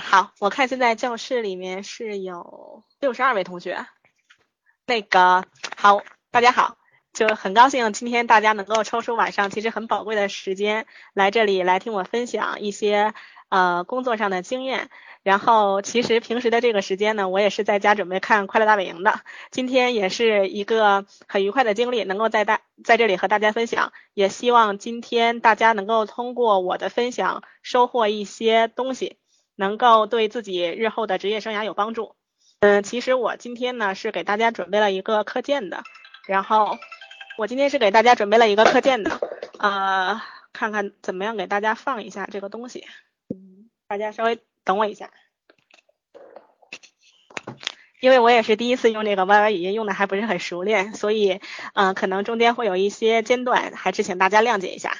好，我看现在教室里面是有六十二位同学。那个好，大家好，就很高兴今天大家能够抽出晚上其实很宝贵的时间来这里来听我分享一些呃工作上的经验。然后其实平时的这个时间呢，我也是在家准备看《快乐大本营》的。今天也是一个很愉快的经历，能够在大在这里和大家分享。也希望今天大家能够通过我的分享收获一些东西，能够对自己日后的职业生涯有帮助。嗯，其实我今天呢是给大家准备了一个课件的，然后我今天是给大家准备了一个课件的，呃，看看怎么样给大家放一下这个东西，嗯，大家稍微等我一下，因为我也是第一次用这个 YY 语音，用的还不是很熟练，所以嗯，可能中间会有一些间断，还是请大家谅解一下。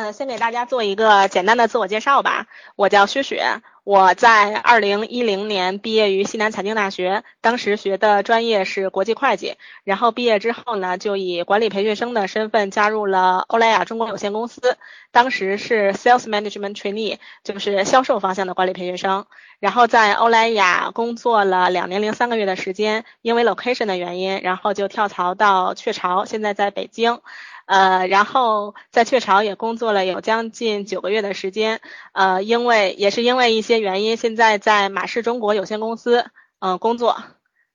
嗯，先给大家做一个简单的自我介绍吧。我叫薛雪，我在二零一零年毕业于西南财经大学，当时学的专业是国际会计。然后毕业之后呢，就以管理培训生的身份加入了欧莱雅中国有限公司，当时是 Sales Management Trainee，就是销售方向的管理培训生。然后在欧莱雅工作了两年零三个月的时间，因为 location 的原因，然后就跳槽到雀巢，现在在北京。呃，然后在雀巢也工作了有将近九个月的时间，呃，因为也是因为一些原因，现在在马氏中国有限公司嗯工作。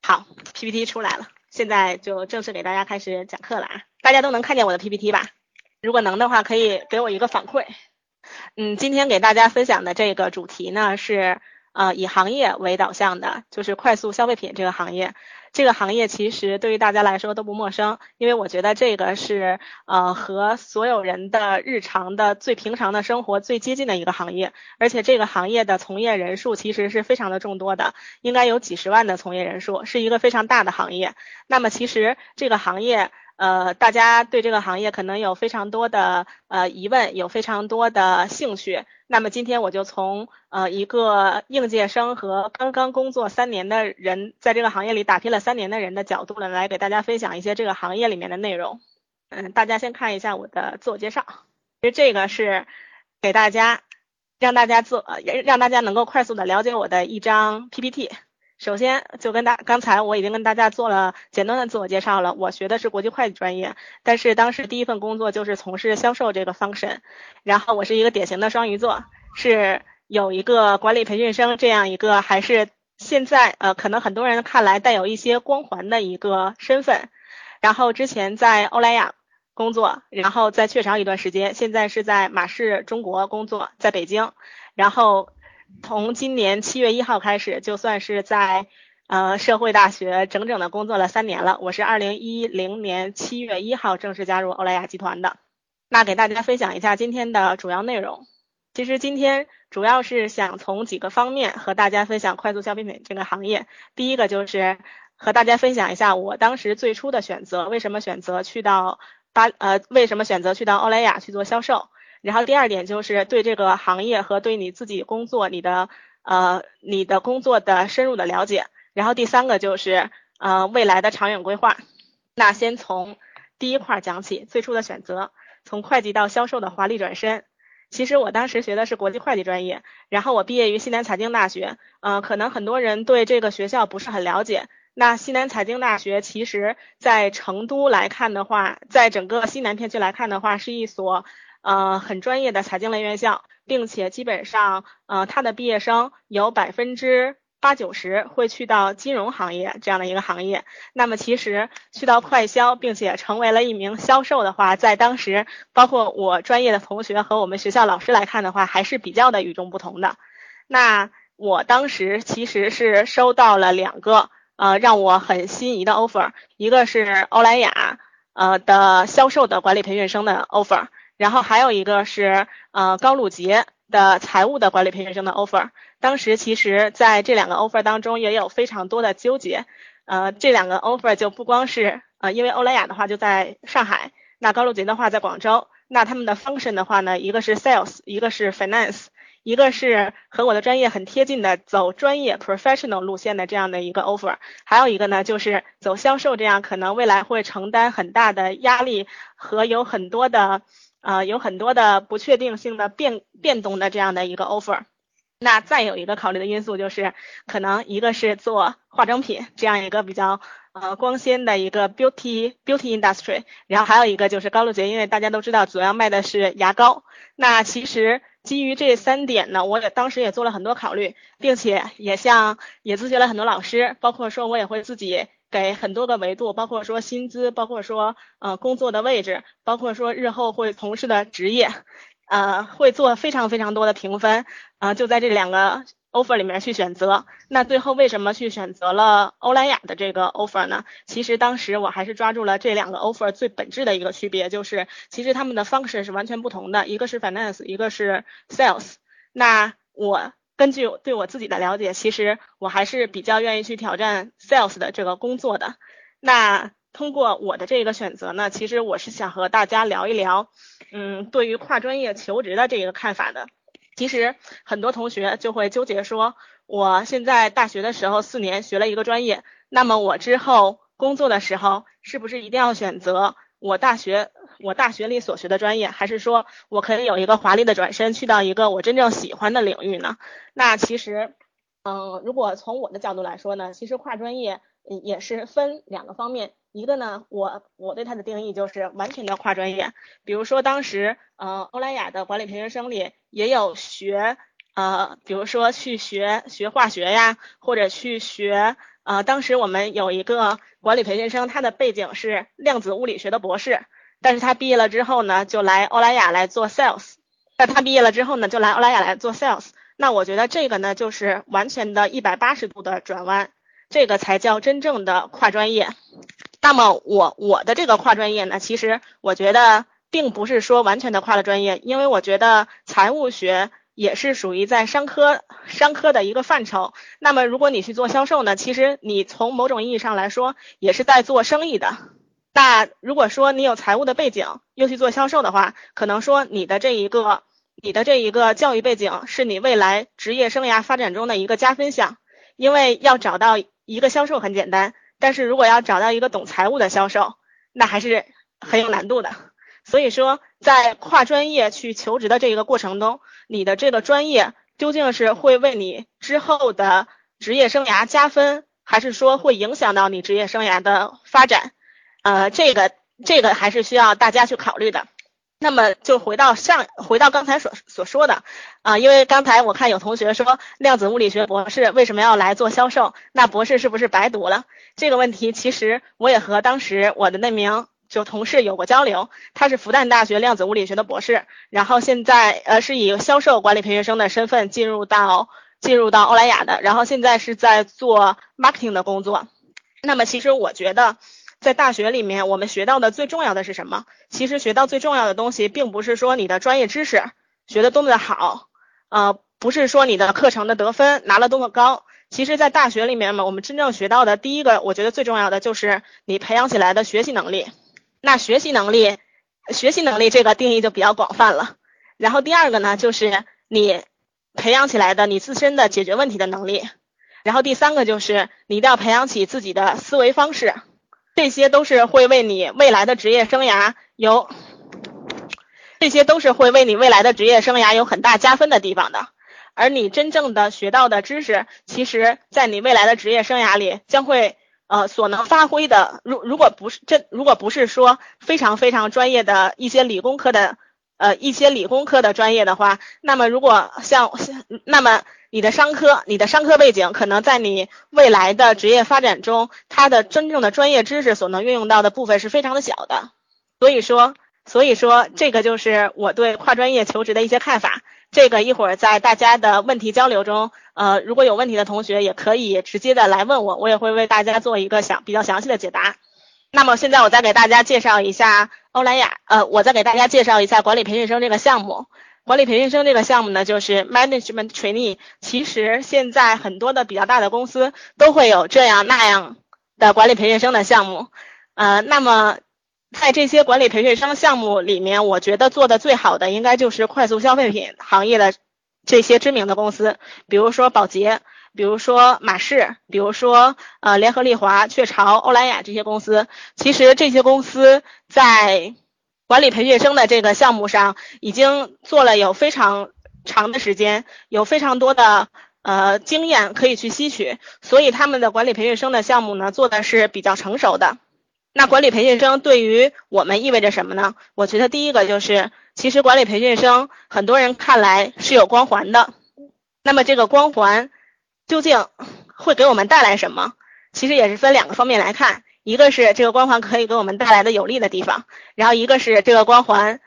好，PPT 出来了，现在就正式给大家开始讲课了啊！大家都能看见我的 PPT 吧？如果能的话，可以给我一个反馈。嗯，今天给大家分享的这个主题呢是呃以行业为导向的，就是快速消费品这个行业。这个行业其实对于大家来说都不陌生，因为我觉得这个是呃和所有人的日常的最平常的生活最接近的一个行业，而且这个行业的从业人数其实是非常的众多的，应该有几十万的从业人数，是一个非常大的行业。那么其实这个行业。呃，大家对这个行业可能有非常多的呃疑问，有非常多的兴趣。那么今天我就从呃一个应届生和刚刚工作三年的人，在这个行业里打拼了三年的人的角度呢，来给大家分享一些这个行业里面的内容。嗯，大家先看一下我的自我介绍。其实这个是给大家让大家做，让大家能够快速的了解我的一张 PPT。首先，就跟大刚才我已经跟大家做了简单的自我介绍了。我学的是国际会计专业，但是当时第一份工作就是从事销售这个 function。然后我是一个典型的双鱼座，是有一个管理培训生这样一个，还是现在呃可能很多人看来带有一些光环的一个身份。然后之前在欧莱雅工作，然后在雀巢一段时间，现在是在马氏中国工作，在北京。然后。从今年七月一号开始，就算是在呃社会大学整整的工作了三年了。我是二零一零年七月一号正式加入欧莱雅集团的。那给大家分享一下今天的主要内容。其实今天主要是想从几个方面和大家分享快速消费品这个行业。第一个就是和大家分享一下我当时最初的选择，为什么选择去到巴呃为什么选择去到欧莱雅去做销售。然后第二点就是对这个行业和对你自己工作、你的呃你的工作的深入的了解。然后第三个就是呃未来的长远规划。那先从第一块讲起，最初的选择，从会计到销售的华丽转身。其实我当时学的是国际会计专业，然后我毕业于西南财经大学。嗯，可能很多人对这个学校不是很了解。那西南财经大学其实在成都来看的话，在整个西南片区来看的话，是一所。呃，很专业的财经类院校，并且基本上，呃，他的毕业生有百分之八九十会去到金融行业这样的一个行业。那么，其实去到快销，并且成为了一名销售的话，在当时，包括我专业的同学和我们学校老师来看的话，还是比较的与众不同的。那我当时其实是收到了两个，呃，让我很心仪的 offer，一个是欧莱雅，呃的销售的管理培训生的 offer。然后还有一个是呃高露洁的财务的管理培训生的 offer，当时其实在这两个 offer 当中也有非常多的纠结，呃这两个 offer 就不光是呃因为欧莱雅的话就在上海，那高露洁的话在广州，那他们的 function 的话呢，一个是 sales，一个是 finance，一个是和我的专业很贴近的走专业 professional 路线的这样的一个 offer，还有一个呢就是走销售这样可能未来会承担很大的压力和有很多的。呃有很多的不确定性的变变动的这样的一个 offer。那再有一个考虑的因素就是，可能一个是做化妆品这样一个比较呃光鲜的一个 beauty beauty industry，然后还有一个就是高露洁，因为大家都知道主要卖的是牙膏。那其实基于这三点呢，我也当时也做了很多考虑，并且也向也咨询了很多老师，包括说我也会自己给很多个维度，包括说薪资，包括说呃工作的位置，包括说日后会从事的职业。呃，会做非常非常多的评分，啊，就在这两个 offer 里面去选择。那最后为什么去选择了欧莱雅的这个 offer 呢？其实当时我还是抓住了这两个 offer 最本质的一个区别，就是其实他们的 function 是完全不同的，一个是 finance，一个是 sales。那我根据对我自己的了解，其实我还是比较愿意去挑战 sales 的这个工作的。那通过我的这个选择呢，其实我是想和大家聊一聊，嗯，对于跨专业求职的这个看法的。其实很多同学就会纠结说，我现在大学的时候四年学了一个专业，那么我之后工作的时候是不是一定要选择我大学我大学里所学的专业，还是说我可以有一个华丽的转身去到一个我真正喜欢的领域呢？那其实，嗯，如果从我的角度来说呢，其实跨专业也是分两个方面。一个呢，我我对它的定义就是完全的跨专业。比如说当时，呃，欧莱雅的管理培训生里也有学，呃，比如说去学学化学呀，或者去学，呃，当时我们有一个管理培训生，他的背景是量子物理学的博士，但是他毕业了之后呢，就来欧莱雅来做 sales。那他毕业了之后呢，就来欧莱雅来做 sales。那我觉得这个呢，就是完全的一百八十度的转弯，这个才叫真正的跨专业。那么我我的这个跨专业呢，其实我觉得并不是说完全的跨了专业，因为我觉得财务学也是属于在商科商科的一个范畴。那么如果你去做销售呢，其实你从某种意义上来说也是在做生意的。那如果说你有财务的背景又去做销售的话，可能说你的这一个你的这一个教育背景是你未来职业生涯发展中的一个加分项，因为要找到一个销售很简单。但是如果要找到一个懂财务的销售，那还是很有难度的。所以说，在跨专业去求职的这一个过程中，你的这个专业究竟是会为你之后的职业生涯加分，还是说会影响到你职业生涯的发展？呃，这个这个还是需要大家去考虑的。那么就回到上，回到刚才所所说的啊，因为刚才我看有同学说量子物理学博士为什么要来做销售？那博士是不是白读了？这个问题其实我也和当时我的那名就同事有过交流，他是复旦大学量子物理学的博士，然后现在呃是以销售管理培训生的身份进入到进入到欧莱雅的，然后现在是在做 marketing 的工作。那么其实我觉得。在大学里面，我们学到的最重要的是什么？其实学到最重要的东西，并不是说你的专业知识学的多么的好，呃，不是说你的课程的得分拿了多么高。其实，在大学里面嘛，我们真正学到的第一个，我觉得最重要的就是你培养起来的学习能力。那学习能力，学习能力这个定义就比较广泛了。然后第二个呢，就是你培养起来的你自身的解决问题的能力。然后第三个就是你一定要培养起自己的思维方式。这些都是会为你未来的职业生涯有，这些都是会为你未来的职业生涯有很大加分的地方的。而你真正的学到的知识，其实在你未来的职业生涯里将会呃所能发挥的，如如果不是这如果不是说非常非常专业的一些理工科的呃一些理工科的专业的话，那么如果像那么。你的商科，你的商科背景可能在你未来的职业发展中，它的真正的专业知识所能运用到的部分是非常的小的。所以说，所以说这个就是我对跨专业求职的一些看法。这个一会儿在大家的问题交流中，呃，如果有问题的同学也可以直接的来问我，我也会为大家做一个详比较详细的解答。那么现在我再给大家介绍一下欧莱雅，呃，我再给大家介绍一下管理培训生这个项目。管理培训生这个项目呢，就是 management trainee。其实现在很多的比较大的公司都会有这样那样的管理培训生的项目。呃，那么在这些管理培训生项目里面，我觉得做的最好的应该就是快速消费品行业的这些知名的公司，比如说宝洁，比如说马氏，比如说呃联合利华、雀巢、欧莱雅这些公司。其实这些公司在管理培训生的这个项目上已经做了有非常长的时间，有非常多的呃经验可以去吸取，所以他们的管理培训生的项目呢做的是比较成熟的。那管理培训生对于我们意味着什么呢？我觉得第一个就是，其实管理培训生很多人看来是有光环的。那么这个光环究竟会给我们带来什么？其实也是分两个方面来看，一个是这个光环可以给我们带来的有利的地方，然后一个是这个光环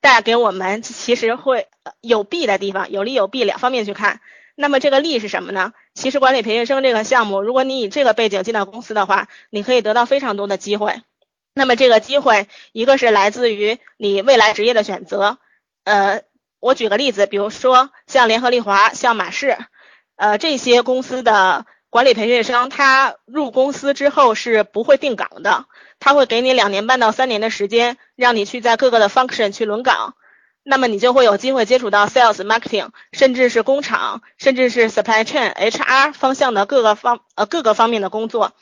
带给我们其实会有弊的地方，有利有弊两方面去看。那么这个利是什么呢？其实管理培训生这个项目，如果你以这个背景进到公司的话，你可以得到非常多的机会。那么这个机会，一个是来自于你未来职业的选择。呃，我举个例子，比如说像联合利华、像马氏，呃，这些公司的管理培训生，他入公司之后是不会定岗的，他会给你两年半到三年的时间，让你去在各个的 function 去轮岗。那么你就会有机会接触到 sales、marketing，甚至是工厂，甚至是 supply chain、HR 方向的各个方呃各个方面的工作。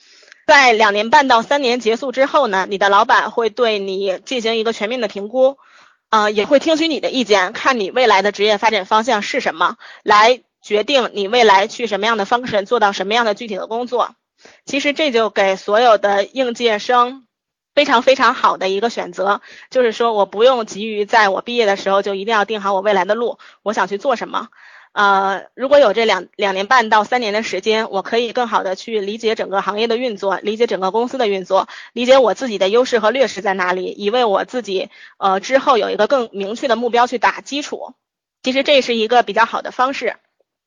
在两年半到三年结束之后呢，你的老板会对你进行一个全面的评估，呃，也会听取你的意见，看你未来的职业发展方向是什么，来决定你未来去什么样的 function，做到什么样的具体的工作。其实这就给所有的应届生。非常非常好的一个选择，就是说我不用急于在我毕业的时候就一定要定好我未来的路，我想去做什么。呃，如果有这两两年半到三年的时间，我可以更好的去理解整个行业的运作，理解整个公司的运作，理解我自己的优势和劣势在哪里，以为我自己呃之后有一个更明确的目标去打基础。其实这是一个比较好的方式。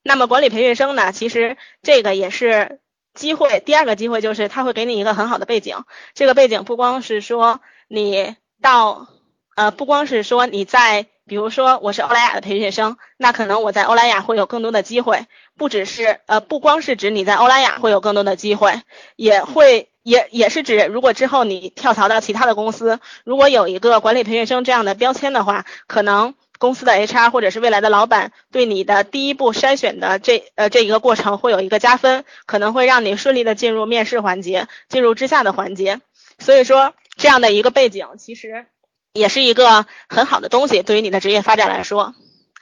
那么管理培训生呢，其实这个也是。机会，第二个机会就是他会给你一个很好的背景。这个背景不光是说你到，呃，不光是说你在，比如说我是欧莱雅的培训生，那可能我在欧莱雅会有更多的机会。不只是，呃，不光是指你在欧莱雅会有更多的机会，也会也也是指如果之后你跳槽到其他的公司，如果有一个管理培训生这样的标签的话，可能。公司的 HR 或者是未来的老板对你的第一步筛选的这呃这一个过程会有一个加分，可能会让你顺利的进入面试环节，进入之下的环节。所以说这样的一个背景其实也是一个很好的东西，对于你的职业发展来说。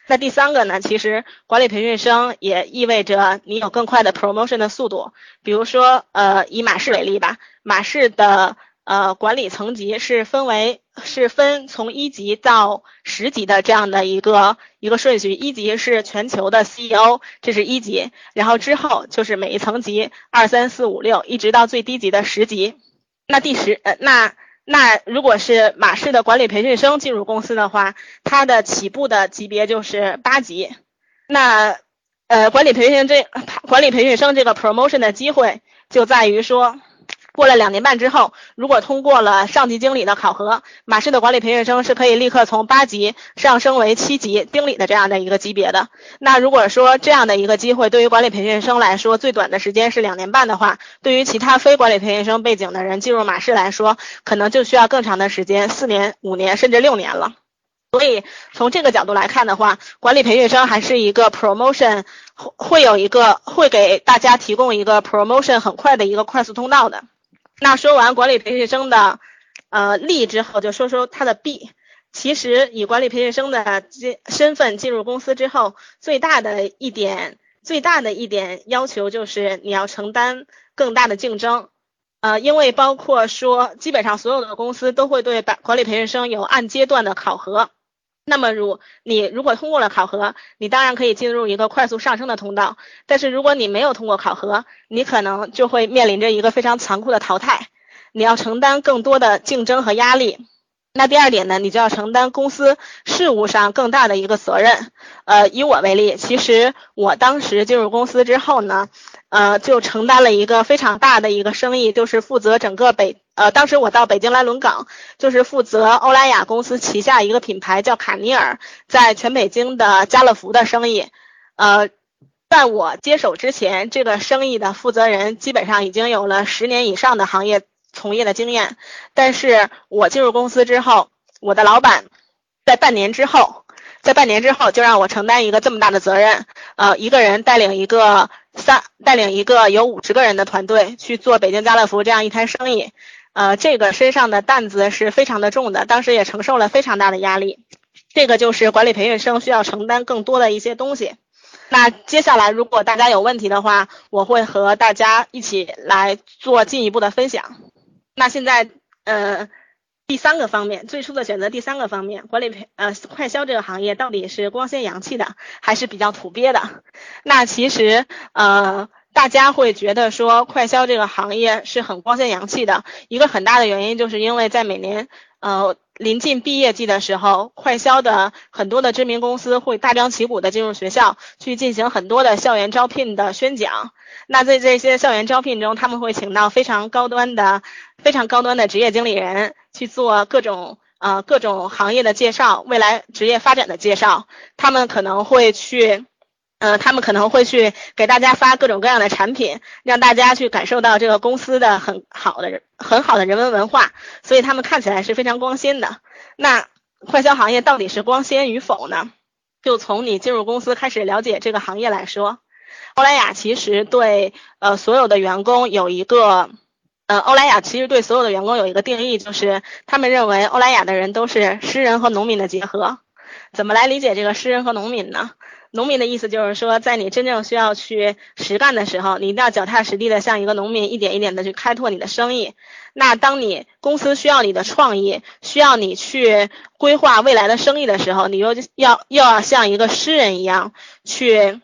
那第三个呢，其实管理培训生也意味着你有更快的 promotion 的速度。比如说呃以马氏为例吧，马氏的。呃，管理层级是分为是分从一级到十级的这样的一个一个顺序，一级是全球的 CEO，这是一级，然后之后就是每一层级二三四五六，一直到最低级的十级。那第十呃那那如果是马氏的管理培训生进入公司的话，他的起步的级别就是八级。那呃管理培训这管理培训生这个 promotion 的机会就在于说。过了两年半之后，如果通过了上级经理的考核，马氏的管理培训生是可以立刻从八级上升为七级经理的这样的一个级别的。那如果说这样的一个机会对于管理培训生来说，最短的时间是两年半的话，对于其他非管理培训生背景的人进入马氏来说，可能就需要更长的时间，四年、五年甚至六年了。所以从这个角度来看的话，管理培训生还是一个 promotion 会会有一个会给大家提供一个 promotion 很快的一个快速通道的。那说完管理培训生的呃利之后，就说说他的弊。其实以管理培训生的身身份进入公司之后，最大的一点最大的一点要求就是你要承担更大的竞争。呃，因为包括说基本上所有的公司都会对管管理培训生有按阶段的考核。那么如你如果通过了考核，你当然可以进入一个快速上升的通道。但是如果你没有通过考核，你可能就会面临着一个非常残酷的淘汰。你要承担更多的竞争和压力。那第二点呢，你就要承担公司事务上更大的一个责任。呃，以我为例，其实我当时进入公司之后呢。呃，就承担了一个非常大的一个生意，就是负责整个北呃，当时我到北京来轮岗，就是负责欧莱雅公司旗下一个品牌叫卡尼尔，在全北京的家乐福的生意。呃，在我接手之前，这个生意的负责人基本上已经有了十年以上的行业从业的经验，但是我进入公司之后，我的老板在半年之后。在半年之后，就让我承担一个这么大的责任，呃，一个人带领一个三带领一个有五十个人的团队去做北京家乐福这样一摊生意，呃，这个身上的担子是非常的重的，当时也承受了非常大的压力。这个就是管理培训生需要承担更多的一些东西。那接下来，如果大家有问题的话，我会和大家一起来做进一步的分享。那现在，呃，第三个方面，最初的选择第三个方面，管理培呃快销这个行业到底是光鲜洋气的，还是比较土鳖的？那其实，呃。大家会觉得说快销这个行业是很光鲜洋气的，一个很大的原因就是因为在每年呃临近毕业季的时候，快销的很多的知名公司会大张旗鼓的进入学校去进行很多的校园招聘的宣讲。那在这些校园招聘中，他们会请到非常高端的、非常高端的职业经理人去做各种呃各种行业的介绍、未来职业发展的介绍。他们可能会去。呃，他们可能会去给大家发各种各样的产品，让大家去感受到这个公司的很好的、很好的人文文化，所以他们看起来是非常光鲜的。那快销行业到底是光鲜与否呢？就从你进入公司开始了解这个行业来说，欧莱雅其实对呃所有的员工有一个，呃，欧莱雅其实对所有的员工有一个定义，就是他们认为欧莱雅的人都是诗人和农民的结合。怎么来理解这个诗人和农民呢？农民的意思就是说，在你真正需要去实干的时候，你一定要脚踏实地的像一个农民，一点一点的去开拓你的生意。那当你公司需要你的创意，需要你去规划未来的生意的时候，你又要又要像一个诗人一样去，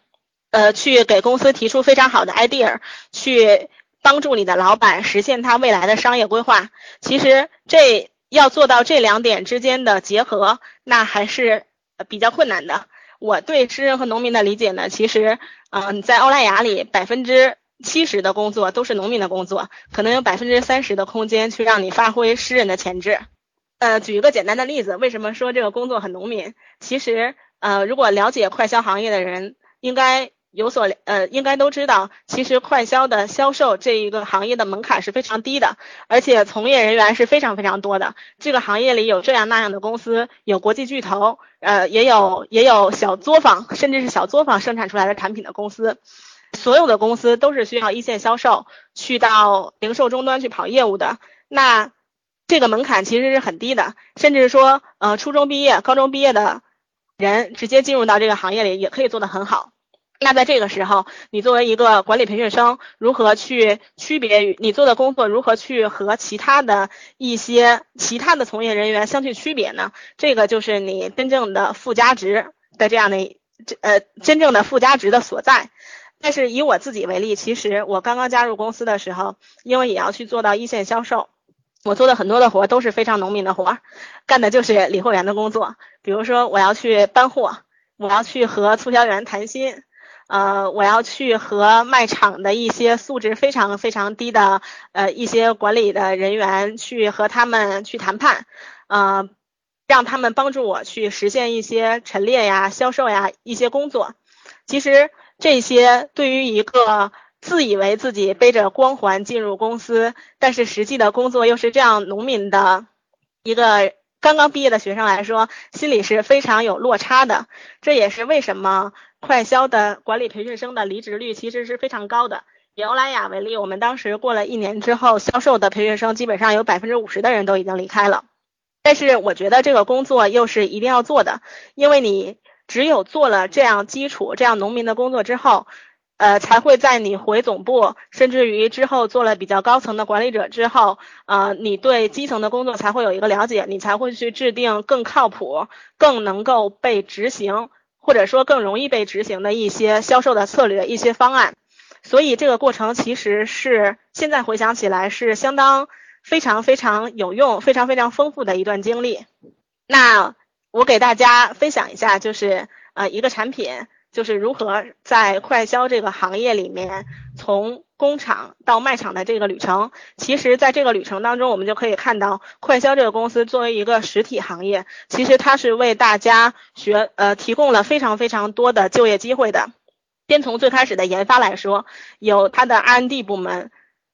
呃，去给公司提出非常好的 idea，去帮助你的老板实现他未来的商业规划。其实这要做到这两点之间的结合，那还是比较困难的。我对诗人和农民的理解呢，其实，嗯，在欧莱雅里，百分之七十的工作都是农民的工作，可能有百分之三十的空间去让你发挥诗人的潜质。呃，举一个简单的例子，为什么说这个工作很农民？其实，呃，如果了解快销行业的人，应该。有所呃，应该都知道，其实快销的销售这一个行业的门槛是非常低的，而且从业人员是非常非常多的。这个行业里有这样那样的公司，有国际巨头，呃，也有也有小作坊，甚至是小作坊生产出来的产品的公司。所有的公司都是需要一线销售去到零售终端去跑业务的。那这个门槛其实是很低的，甚至说，呃，初中毕业、高中毕业的人直接进入到这个行业里也可以做得很好。那在这个时候，你作为一个管理培训生，如何去区别于你做的工作，如何去和其他的一些其他的从业人员相去区别呢？这个就是你真正的附加值的这样的这呃真正的附加值的所在。但是以我自己为例，其实我刚刚加入公司的时候，因为也要去做到一线销售，我做的很多的活都是非常农民的活，干的就是理货员的工作。比如说我要去搬货，我要去和促销员谈心。呃，我要去和卖场的一些素质非常非常低的呃一些管理的人员去和他们去谈判，呃，让他们帮助我去实现一些陈列呀、销售呀一些工作。其实这些对于一个自以为自己背着光环进入公司，但是实际的工作又是这样农民的一个刚刚毕业的学生来说，心里是非常有落差的。这也是为什么。快销的管理培训生的离职率其实是非常高的。以欧莱雅为例，我们当时过了一年之后，销售的培训生基本上有百分之五十的人都已经离开了。但是我觉得这个工作又是一定要做的，因为你只有做了这样基础、这样农民的工作之后，呃，才会在你回总部，甚至于之后做了比较高层的管理者之后，呃，你对基层的工作才会有一个了解，你才会去制定更靠谱、更能够被执行。或者说更容易被执行的一些销售的策略、一些方案，所以这个过程其实是现在回想起来是相当非常非常有用、非常非常丰富的一段经历。那我给大家分享一下，就是呃一个产品，就是如何在快销这个行业里面从。工厂到卖场的这个旅程，其实在这个旅程当中，我们就可以看到，快销这个公司作为一个实体行业，其实它是为大家学呃提供了非常非常多的就业机会的。先从最开始的研发来说，有它的 R&D 部门，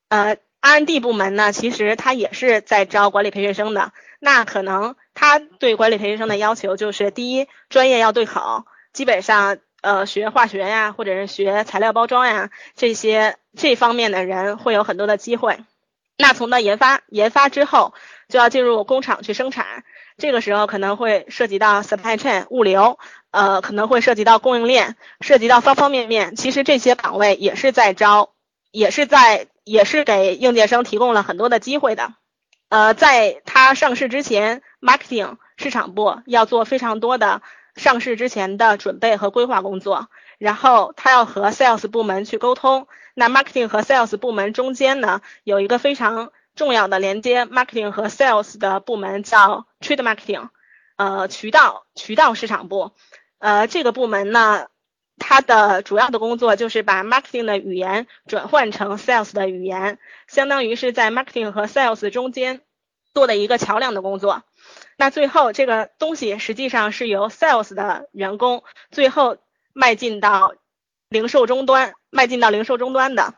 呃 R&D 部门呢，其实它也是在招管理培训生的。那可能它对管理培训生的要求就是，第一，专业要对口，基本上。呃，学化学呀，或者是学材料包装呀，这些这方面的人会有很多的机会。那从到研发，研发之后就要进入工厂去生产，这个时候可能会涉及到 supply chain 物流，呃，可能会涉及到供应链，涉及到方方面面。其实这些岗位也是在招，也是在，也是给应届生提供了很多的机会的。呃，在它上市之前，marketing 市场部要做非常多的上市之前的准备和规划工作，然后他要和 sales 部门去沟通。那 marketing 和 sales 部门中间呢，有一个非常重要的连接，marketing 和 sales 的部门叫 trade marketing，呃，渠道渠道市场部，呃，这个部门呢，它的主要的工作就是把 marketing 的语言转换成 sales 的语言，相当于是在 marketing 和 sales 中间做的一个桥梁的工作。那最后这个东西实际上是由 sales 的员工最后迈进到。零售终端迈进到零售终端的，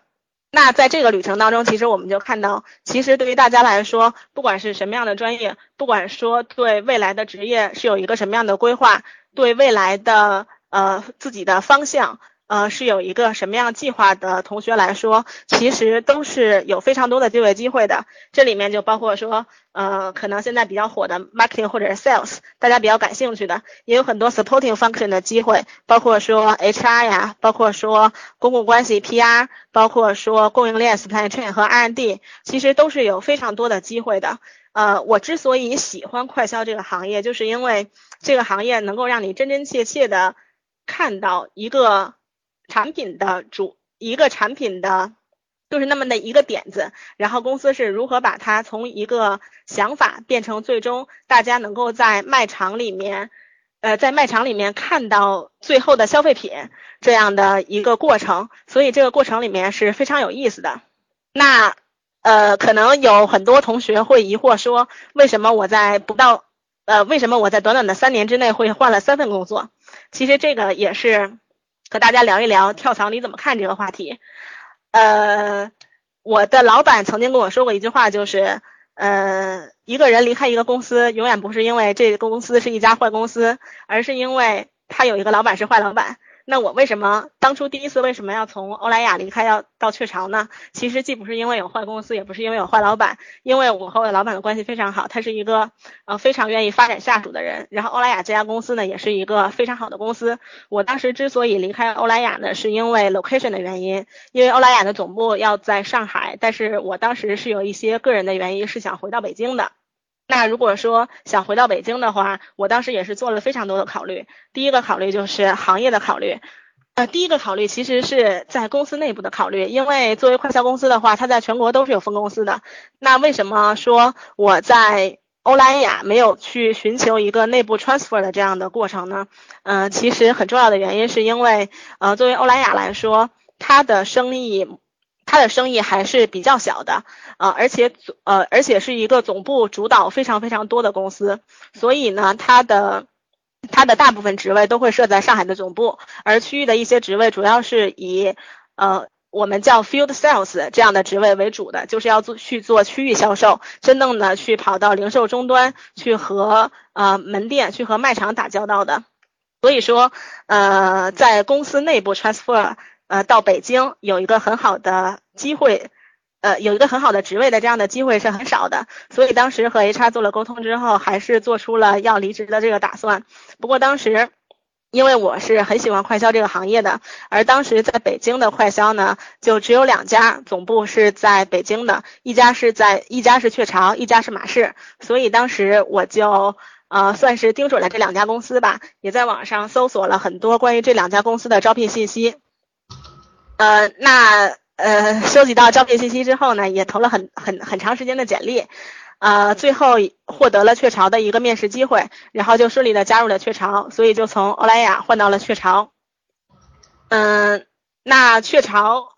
那在这个旅程当中，其实我们就看到，其实对于大家来说，不管是什么样的专业，不管说对未来的职业是有一个什么样的规划，对未来的呃自己的方向。呃，是有一个什么样计划的同学来说，其实都是有非常多的就业机会的。这里面就包括说，呃，可能现在比较火的 marketing 或者是 sales，大家比较感兴趣的，也有很多 supporting function 的机会，包括说 HR 呀，包括说公共关系 PR，包括说供应链 supply chain 和 R&D，其实都是有非常多的机会的。呃，我之所以喜欢快销这个行业，就是因为这个行业能够让你真真切切的看到一个。产品的主一个产品的就是那么的一个点子，然后公司是如何把它从一个想法变成最终大家能够在卖场里面，呃，在卖场里面看到最后的消费品这样的一个过程，所以这个过程里面是非常有意思的。那呃，可能有很多同学会疑惑说，为什么我在不到呃，为什么我在短短的三年之内会换了三份工作？其实这个也是。和大家聊一聊跳槽你怎么看这个话题？呃，我的老板曾经跟我说过一句话，就是，呃，一个人离开一个公司，永远不是因为这个公司是一家坏公司，而是因为他有一个老板是坏老板。那我为什么当初第一次为什么要从欧莱雅离开要到雀巢呢？其实既不是因为有坏公司，也不是因为有坏老板，因为我和我的老板的关系非常好，他是一个呃非常愿意发展下属的人。然后欧莱雅这家公司呢，也是一个非常好的公司。我当时之所以离开欧莱雅呢，是因为 location 的原因，因为欧莱雅的总部要在上海，但是我当时是有一些个人的原因，是想回到北京的。那如果说想回到北京的话，我当时也是做了非常多的考虑。第一个考虑就是行业的考虑，呃，第一个考虑其实是在公司内部的考虑，因为作为快销公司的话，它在全国都是有分公司的。那为什么说我在欧莱雅没有去寻求一个内部 transfer 的这样的过程呢？嗯，其实很重要的原因是因为，呃，作为欧莱雅来说，它的生意。它的生意还是比较小的，呃，而且总呃，而且是一个总部主导非常非常多的公司，所以呢，它的它的大部分职位都会设在上海的总部，而区域的一些职位主要是以呃我们叫 field sales 这样的职位为主的，就是要做去做区域销售，真正的去跑到零售终端去和呃门店去和卖场打交道的，所以说呃在公司内部 transfer。呃，到北京有一个很好的机会，呃，有一个很好的职位的这样的机会是很少的，所以当时和 HR 做了沟通之后，还是做出了要离职的这个打算。不过当时，因为我是很喜欢快销这个行业的，而当时在北京的快销呢，就只有两家总部是在北京的，一家是在一家是雀巢，一家是马氏，所以当时我就呃算是盯准了这两家公司吧，也在网上搜索了很多关于这两家公司的招聘信息。呃，那呃，收集到招聘信息之后呢，也投了很很很长时间的简历，呃，最后获得了雀巢的一个面试机会，然后就顺利的加入了雀巢，所以就从欧莱雅换到了雀巢。嗯，那雀巢，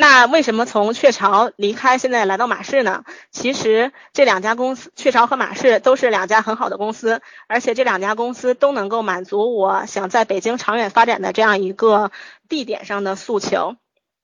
那为什么从雀巢离开，现在来到马氏呢？其实这两家公司，雀巢和马氏都是两家很好的公司，而且这两家公司都能够满足我想在北京长远发展的这样一个地点上的诉求。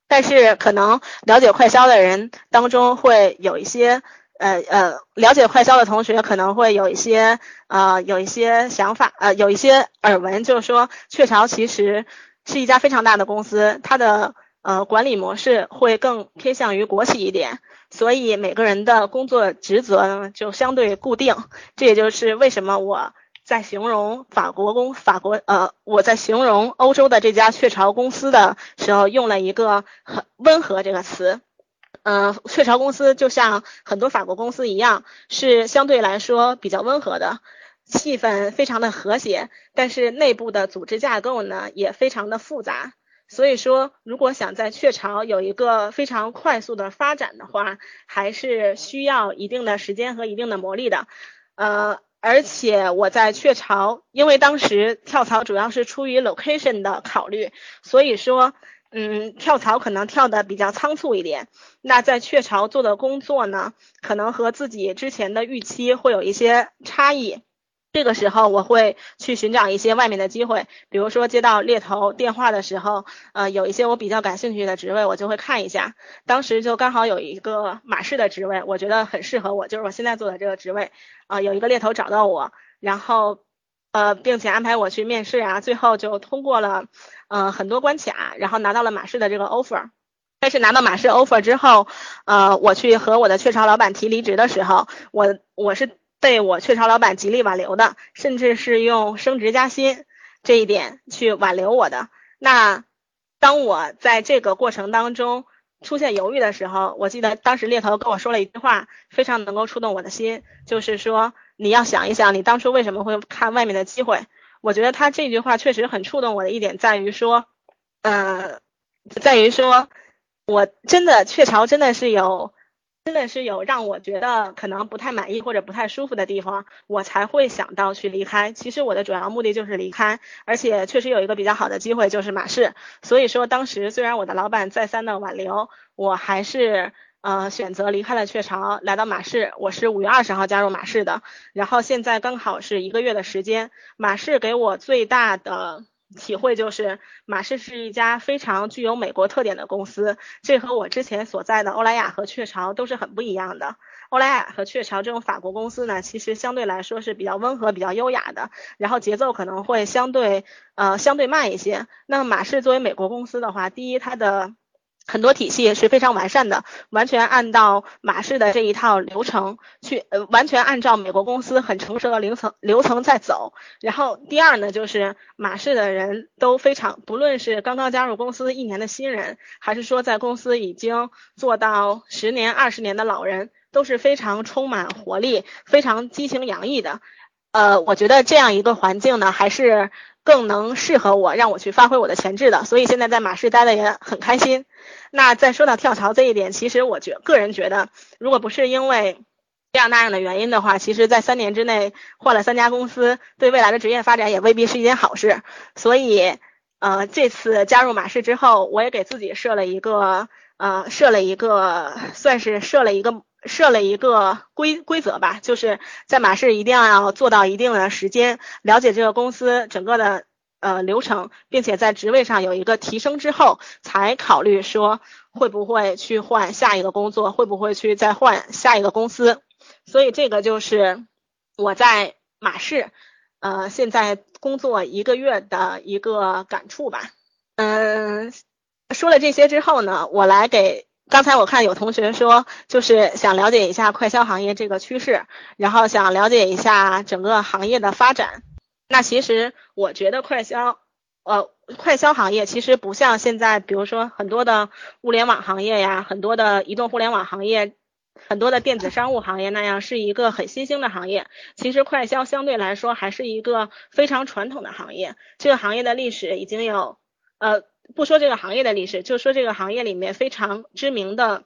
但是可能了解快销的人当中会有一些，呃呃，了解快销的同学可能会有一些，呃，有一些想法，呃，有一些耳闻，就是说雀巢其实是一家非常大的公司，它的呃管理模式会更偏向于国企一点，所以每个人的工作职责呢就相对固定。这也就是为什么我在形容法国公法国呃我在形容欧洲的这家雀巢公司的时候用了一个很温和这个词。嗯，雀巢公司就像很多法国公司一样，是相对来说比较温和的，气氛非常的和谐，但是内部的组织架构呢也非常的复杂。所以说，如果想在雀巢有一个非常快速的发展的话，还是需要一定的时间和一定的磨砺的。呃，而且我在雀巢，因为当时跳槽主要是出于 location 的考虑，所以说。嗯，跳槽可能跳的比较仓促一点。那在雀巢做的工作呢，可能和自己之前的预期会有一些差异。这个时候我会去寻找一些外面的机会，比如说接到猎头电话的时候，呃，有一些我比较感兴趣的职位，我就会看一下。当时就刚好有一个马氏的职位，我觉得很适合我，就是我现在做的这个职位。啊，有一个猎头找到我，然后。呃，并且安排我去面试啊，最后就通过了，呃，很多关卡，然后拿到了马氏的这个 offer。但是拿到马氏 offer 之后，呃，我去和我的雀巢老板提离职的时候，我我是被我雀巢老板极力挽留的，甚至是用升职加薪这一点去挽留我的。那当我在这个过程当中出现犹豫的时候，我记得当时猎头跟我说了一句话，非常能够触动我的心，就是说。你要想一想，你当初为什么会看外面的机会？我觉得他这句话确实很触动我的一点在于说，呃，在于说，我真的雀巢真的是有，真的是有让我觉得可能不太满意或者不太舒服的地方，我才会想到去离开。其实我的主要目的就是离开，而且确实有一个比较好的机会就是马氏，所以说当时虽然我的老板再三的挽留，我还是。呃，选择离开了雀巢，来到马氏。我是五月二十号加入马氏的，然后现在刚好是一个月的时间。马氏给我最大的体会就是，马氏是一家非常具有美国特点的公司，这和我之前所在的欧莱雅和雀巢都是很不一样的。欧莱雅和雀巢这种法国公司呢，其实相对来说是比较温和、比较优雅的，然后节奏可能会相对呃相对慢一些。那么马氏作为美国公司的话，第一它的很多体系是非常完善的，完全按照马氏的这一套流程去，呃，完全按照美国公司很成熟的流程流程在走。然后第二呢，就是马氏的人都非常，不论是刚刚加入公司一年的新人，还是说在公司已经做到十年、二十年的老人，都是非常充满活力、非常激情洋溢的。呃，我觉得这样一个环境呢，还是。更能适合我，让我去发挥我的潜质的，所以现在在马氏待的也很开心。那再说到跳槽这一点，其实我觉个人觉得，如果不是因为这样那样的原因的话，其实在三年之内换了三家公司，对未来的职业发展也未必是一件好事。所以，呃，这次加入马氏之后，我也给自己设了一个，呃，设了一个，算是设了一个。设了一个规规则吧，就是在马氏一定要做到一定的时间，了解这个公司整个的呃流程，并且在职位上有一个提升之后，才考虑说会不会去换下一个工作，会不会去再换下一个公司。所以这个就是我在马氏呃现在工作一个月的一个感触吧。嗯，说了这些之后呢，我来给。刚才我看有同学说，就是想了解一下快消行业这个趋势，然后想了解一下整个行业的发展。那其实我觉得快消，呃，快消行业其实不像现在，比如说很多的物联网行业呀，很多的移动互联网行业，很多的电子商务行业那样是一个很新兴的行业。其实快消相对来说还是一个非常传统的行业，这个行业的历史已经有，呃。不说这个行业的历史，就说这个行业里面非常知名的，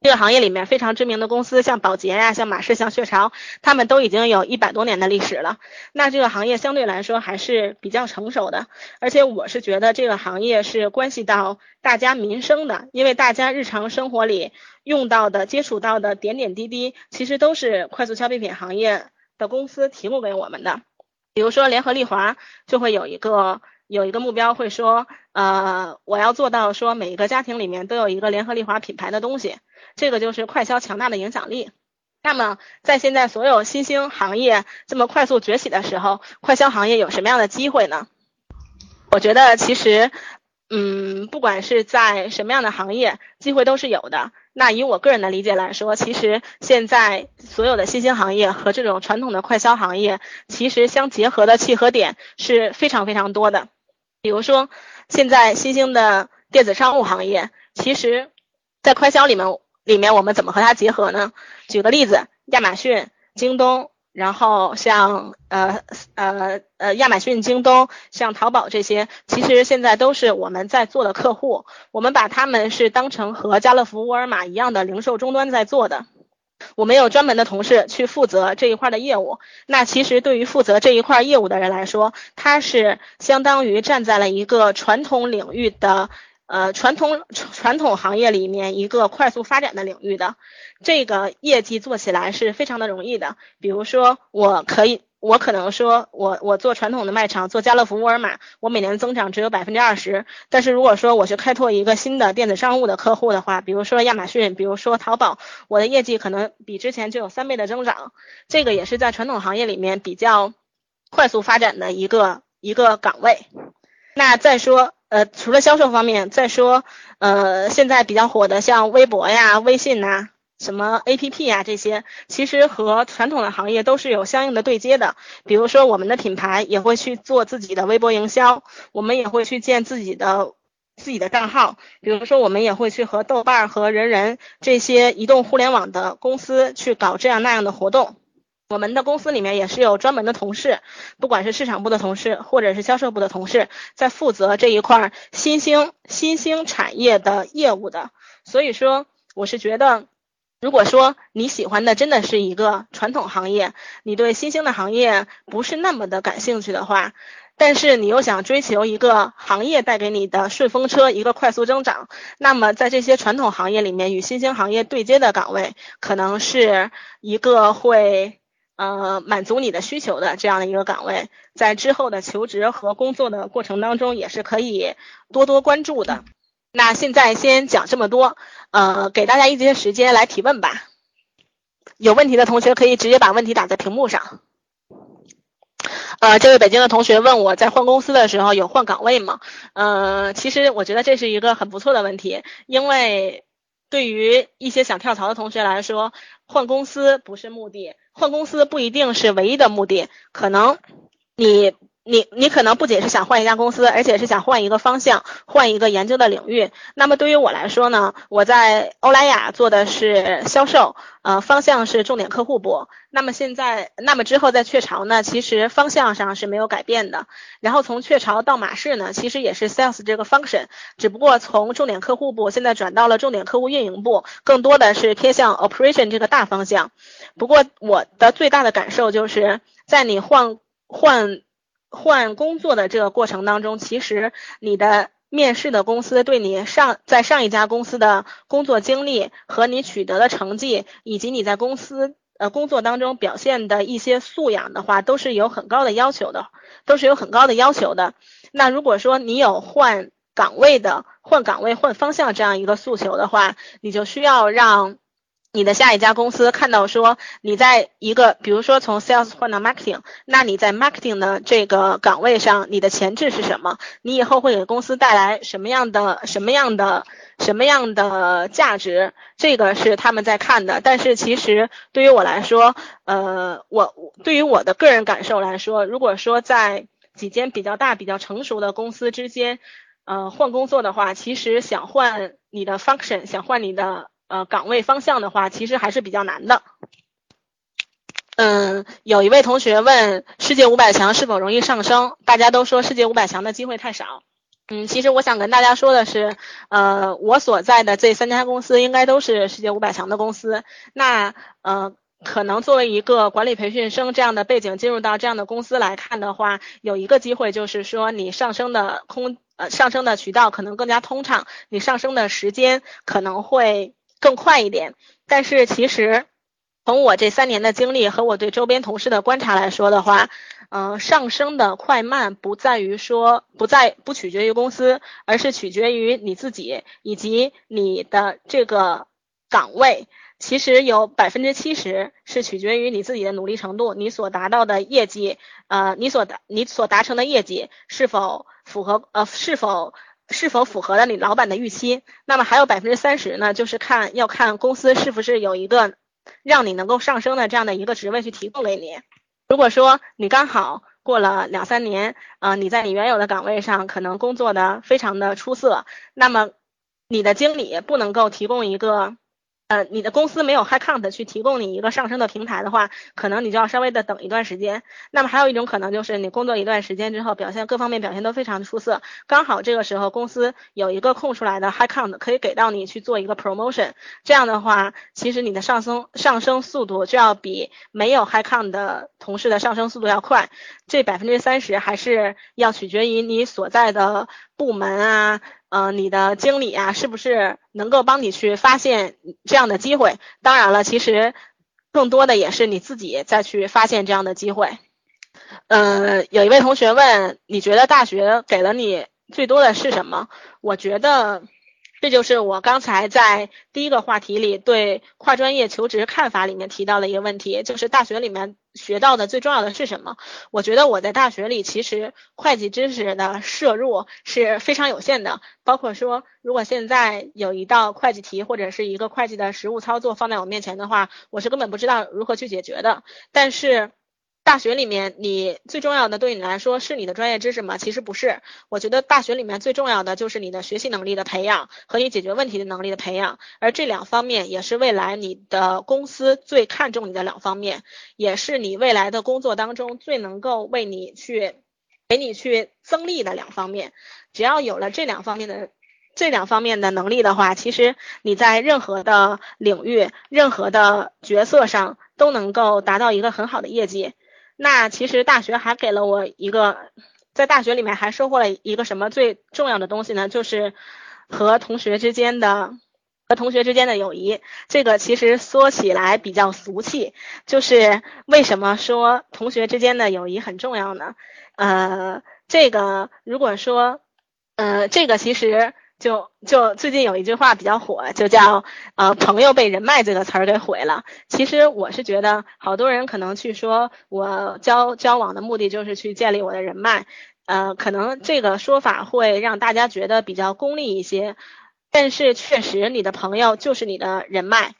这个行业里面非常知名的公司，像宝洁呀、像马氏、像雀巢，他们都已经有一百多年的历史了。那这个行业相对来说还是比较成熟的，而且我是觉得这个行业是关系到大家民生的，因为大家日常生活里用到的、接触到的点点滴滴，其实都是快速消费品行业的公司提供给我们的。比如说联合利华就会有一个。有一个目标会说，呃，我要做到说每一个家庭里面都有一个联合利华品牌的东西，这个就是快销强大的影响力。那么在现在所有新兴行业这么快速崛起的时候，快销行业有什么样的机会呢？我觉得其实，嗯，不管是在什么样的行业，机会都是有的。那以我个人的理解来说，其实现在所有的新兴行业和这种传统的快销行业，其实相结合的契合点是非常非常多的。比如说，现在新兴的电子商务行业，其实，在快销里面里面，我们怎么和它结合呢？举个例子，亚马逊、京东。然后像呃呃呃亚马逊、京东，像淘宝这些，其实现在都是我们在做的客户。我们把他们是当成和家乐福、沃尔玛一样的零售终端在做的。我们有专门的同事去负责这一块的业务。那其实对于负责这一块业务的人来说，他是相当于站在了一个传统领域的。呃，传统传统行业里面一个快速发展的领域的这个业绩做起来是非常的容易的。比如说，我可以，我可能说我我做传统的卖场，做家乐福、沃尔玛，我每年增长只有百分之二十。但是如果说我去开拓一个新的电子商务的客户的话，比如说亚马逊，比如说淘宝，我的业绩可能比之前就有三倍的增长。这个也是在传统行业里面比较快速发展的一个一个岗位。那再说。呃，除了销售方面，再说，呃，现在比较火的像微博呀、微信呐、什么 APP 呀这些，其实和传统的行业都是有相应的对接的。比如说，我们的品牌也会去做自己的微博营销，我们也会去建自己的自己的账号。比如说，我们也会去和豆瓣和人人这些移动互联网的公司去搞这样那样的活动。我们的公司里面也是有专门的同事，不管是市场部的同事，或者是销售部的同事，在负责这一块新兴新兴产业的业务的。所以说，我是觉得，如果说你喜欢的真的是一个传统行业，你对新兴的行业不是那么的感兴趣的话，但是你又想追求一个行业带给你的顺风车，一个快速增长，那么在这些传统行业里面与新兴行业对接的岗位，可能是一个会。呃，满足你的需求的这样的一个岗位，在之后的求职和工作的过程当中，也是可以多多关注的。那现在先讲这么多，呃，给大家一些时间来提问吧。有问题的同学可以直接把问题打在屏幕上。呃，这位北京的同学问我在换公司的时候有换岗位吗？呃，其实我觉得这是一个很不错的问题，因为对于一些想跳槽的同学来说，换公司不是目的。换公司不一定是唯一的目的，可能你你你可能不仅是想换一家公司，而且是想换一个方向，换一个研究的领域。那么对于我来说呢，我在欧莱雅做的是销售，呃，方向是重点客户部。那么现在，那么之后在雀巢呢，其实方向上是没有改变的。然后从雀巢到马氏呢，其实也是 sales 这个 function，只不过从重点客户部现在转到了重点客户运营部，更多的是偏向 operation 这个大方向。不过我的最大的感受就是在你换换换工作的这个过程当中，其实你的面试的公司对你上在上一家公司的工作经历和你取得的成绩，以及你在公司呃工作当中表现的一些素养的话，都是有很高的要求的，都是有很高的要求的。那如果说你有换岗位的、换岗位换方向这样一个诉求的话，你就需要让。你的下一家公司看到说你在一个，比如说从 sales 换到 marketing，那你在 marketing 的这个岗位上，你的前置是什么？你以后会给公司带来什么样的、什么样的、什么样的价值？这个是他们在看的。但是其实对于我来说，呃，我对于我的个人感受来说，如果说在几间比较大、比较成熟的公司之间，呃，换工作的话，其实想换你的 function，想换你的。呃，岗位方向的话，其实还是比较难的。嗯，有一位同学问世界五百强是否容易上升？大家都说世界五百强的机会太少。嗯，其实我想跟大家说的是，呃，我所在的这三家公司应该都是世界五百强的公司。那呃，可能作为一个管理培训生这样的背景进入到这样的公司来看的话，有一个机会就是说你上升的空呃上升的渠道可能更加通畅，你上升的时间可能会。更快一点，但是其实从我这三年的经历和我对周边同事的观察来说的话，嗯，上升的快慢不在于说不在不取决于公司，而是取决于你自己以及你的这个岗位。其实有百分之七十是取决于你自己的努力程度，你所达到的业绩，呃，你所达你所达成的业绩是否符合呃是否。是否符合了你老板的预期。那么还有百分之三十呢，就是看要看公司是不是有一个让你能够上升的这样的一个职位去提供给你。如果说你刚好过了两三年，啊，你在你原有的岗位上可能工作的非常的出色，那么你的经理不能够提供一个。呃，你的公司没有 high count 去提供你一个上升的平台的话，可能你就要稍微的等一段时间。那么还有一种可能就是你工作一段时间之后，表现各方面表现都非常的出色，刚好这个时候公司有一个空出来的 high count 可以给到你去做一个 promotion。这样的话，其实你的上升上升速度就要比没有 high count 的同事的上升速度要快。这百分之三十还是要取决于你所在的部门啊。呃，你的经理啊，是不是能够帮你去发现这样的机会？当然了，其实更多的也是你自己再去发现这样的机会。嗯，有一位同学问，你觉得大学给了你最多的是什么？我觉得。这就是我刚才在第一个话题里对跨专业求职看法里面提到的一个问题，就是大学里面学到的最重要的是什么？我觉得我在大学里其实会计知识的摄入是非常有限的，包括说如果现在有一道会计题或者是一个会计的实务操作放在我面前的话，我是根本不知道如何去解决的。但是。大学里面，你最重要的对你来说是你的专业知识吗？其实不是。我觉得大学里面最重要的就是你的学习能力的培养和你解决问题的能力的培养，而这两方面也是未来你的公司最看重你的两方面，也是你未来的工作当中最能够为你去给你去增力的两方面。只要有了这两方面的这两方面的能力的话，其实你在任何的领域、任何的角色上都能够达到一个很好的业绩。那其实大学还给了我一个，在大学里面还收获了一个什么最重要的东西呢？就是和同学之间的和同学之间的友谊。这个其实说起来比较俗气，就是为什么说同学之间的友谊很重要呢？呃，这个如果说，呃，这个其实。就就最近有一句话比较火，就叫呃朋友被人脉这个词儿给毁了。其实我是觉得，好多人可能去说我交交往的目的就是去建立我的人脉，呃，可能这个说法会让大家觉得比较功利一些。但是确实，你的朋友就是你的人脉。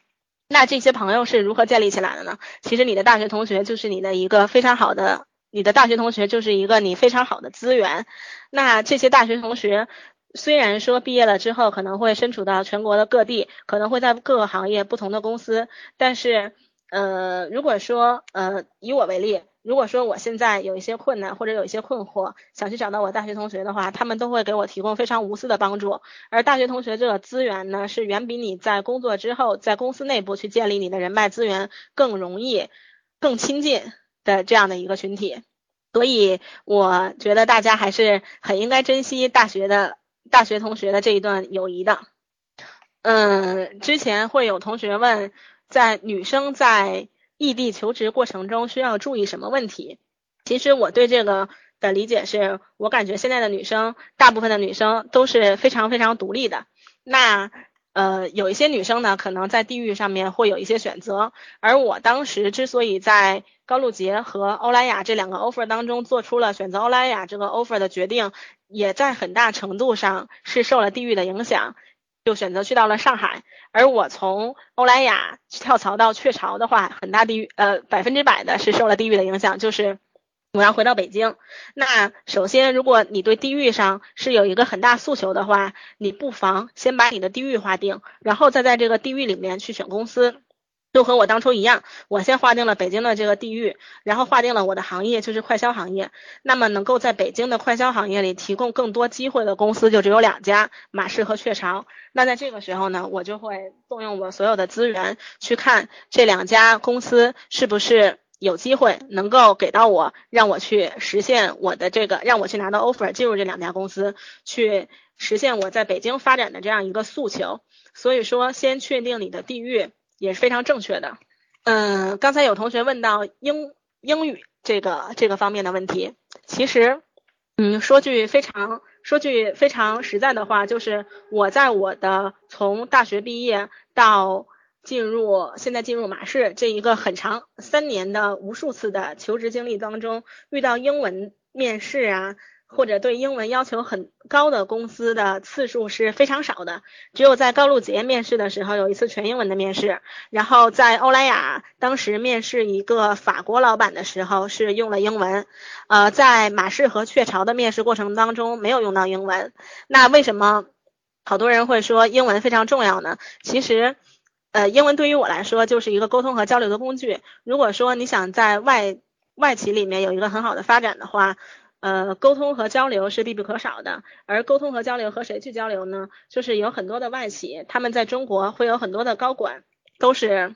那这些朋友是如何建立起来的呢？其实你的大学同学就是你的一个非常好的，你的大学同学就是一个你非常好的资源。那这些大学同学。虽然说毕业了之后可能会身处到全国的各地，可能会在各个行业不同的公司，但是，呃，如果说，呃，以我为例，如果说我现在有一些困难或者有一些困惑，想去找到我大学同学的话，他们都会给我提供非常无私的帮助。而大学同学这个资源呢，是远比你在工作之后在公司内部去建立你的人脉资源更容易、更亲近的这样的一个群体。所以，我觉得大家还是很应该珍惜大学的。大学同学的这一段友谊的，嗯，之前会有同学问，在女生在异地求职过程中需要注意什么问题？其实我对这个的理解是，我感觉现在的女生，大部分的女生都是非常非常独立的。那呃，有一些女生呢，可能在地域上面会有一些选择，而我当时之所以在高露洁和欧莱雅这两个 offer 当中做出了选择欧莱雅这个 offer 的决定，也在很大程度上是受了地域的影响，就选择去到了上海。而我从欧莱雅跳槽到雀巢的话，很大地域呃百分之百的是受了地域的影响，就是。我要回到北京，那首先，如果你对地域上是有一个很大诉求的话，你不妨先把你的地域划定，然后再在这个地域里面去选公司。就和我当初一样，我先划定了北京的这个地域，然后划定了我的行业，就是快销行业。那么能够在北京的快销行业里提供更多机会的公司就只有两家，马氏和雀巢。那在这个时候呢，我就会动用我所有的资源去看这两家公司是不是。有机会能够给到我，让我去实现我的这个，让我去拿到 offer 进入这两家公司，去实现我在北京发展的这样一个诉求。所以说，先确定你的地域也是非常正确的。嗯，刚才有同学问到英英语这个这个方面的问题，其实，嗯，说句非常说句非常实在的话，就是我在我的从大学毕业到。进入现在进入马氏这一个很长三年的无数次的求职经历当中，遇到英文面试啊，或者对英文要求很高的公司的次数是非常少的，只有在高露洁面试的时候有一次全英文的面试，然后在欧莱雅当时面试一个法国老板的时候是用了英文，呃，在马氏和雀巢的面试过程当中没有用到英文。那为什么好多人会说英文非常重要呢？其实，呃，英文对于我来说就是一个沟通和交流的工具。如果说你想在外外企里面有一个很好的发展的话，呃，沟通和交流是必不可少的，而沟通和交流和谁去交流呢？就是有很多的外企，他们在中国会有很多的高管都是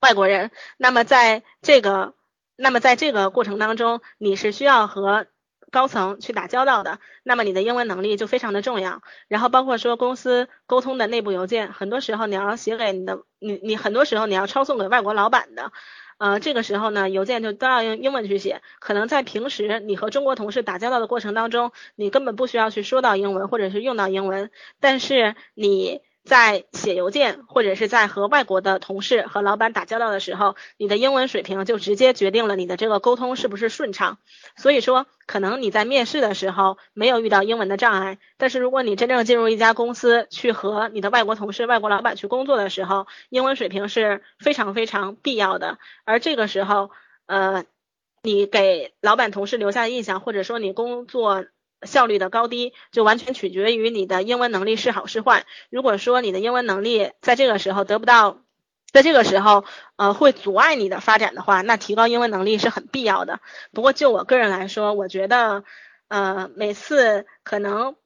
外国人。那么在这个，那么在这个过程当中，你是需要和高层去打交道的，那么你的英文能力就非常的重要。然后包括说公司沟通的内部邮件，很多时候你要写给你的，你你很多时候你要抄送给外国老板的。呃，这个时候呢，邮件就都要用英文去写。可能在平时你和中国同事打交道的过程当中，你根本不需要去说到英文或者是用到英文，但是你。在写邮件或者是在和外国的同事和老板打交道的时候，你的英文水平就直接决定了你的这个沟通是不是顺畅。所以说，可能你在面试的时候没有遇到英文的障碍，但是如果你真正进入一家公司去和你的外国同事、外国老板去工作的时候，英文水平是非常非常必要的。而这个时候，呃，你给老板同事留下的印象，或者说你工作。效率的高低就完全取决于你的英文能力是好是坏。如果说你的英文能力在这个时候得不到，在这个时候呃会阻碍你的发展的话，那提高英文能力是很必要的。不过就我个人来说，我觉得呃每次可能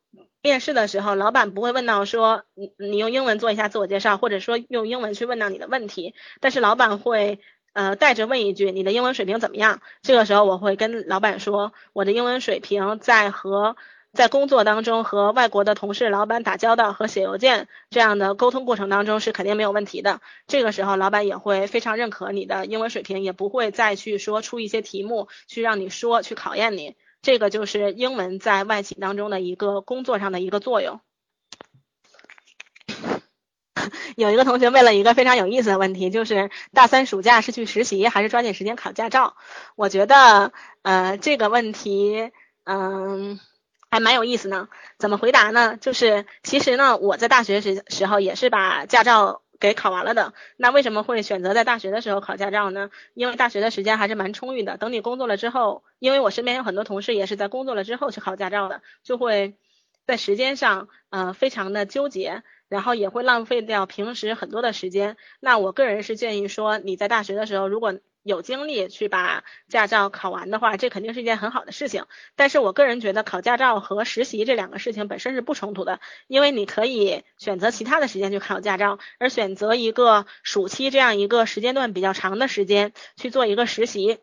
面试的时候，老板不会问到说你你用英文做一下自我介绍，或者说用英文去问到你的问题，但是老板会。呃，带着问一句，你的英文水平怎么样？这个时候我会跟老板说，我的英文水平在和在工作当中和外国的同事、老板打交道和写邮件这样的沟通过程当中是肯定没有问题的。这个时候老板也会非常认可你的英文水平，也不会再去说出一些题目去让你说去考验你。这个就是英文在外企当中的一个工作上的一个作用。有一个同学问了一个非常有意思的问题，就是大三暑假是去实习还是抓紧时间考驾照？我觉得，呃，这个问题，嗯，还蛮有意思呢。怎么回答呢？就是其实呢，我在大学时时候也是把驾照给考完了的。那为什么会选择在大学的时候考驾照呢？因为大学的时间还是蛮充裕的。等你工作了之后，因为我身边有很多同事也是在工作了之后去考驾照的，就会在时间上，呃，非常的纠结。然后也会浪费掉平时很多的时间。那我个人是建议说，你在大学的时候如果有精力去把驾照考完的话，这肯定是一件很好的事情。但是我个人觉得考驾照和实习这两个事情本身是不冲突的，因为你可以选择其他的时间去考驾照，而选择一个暑期这样一个时间段比较长的时间去做一个实习。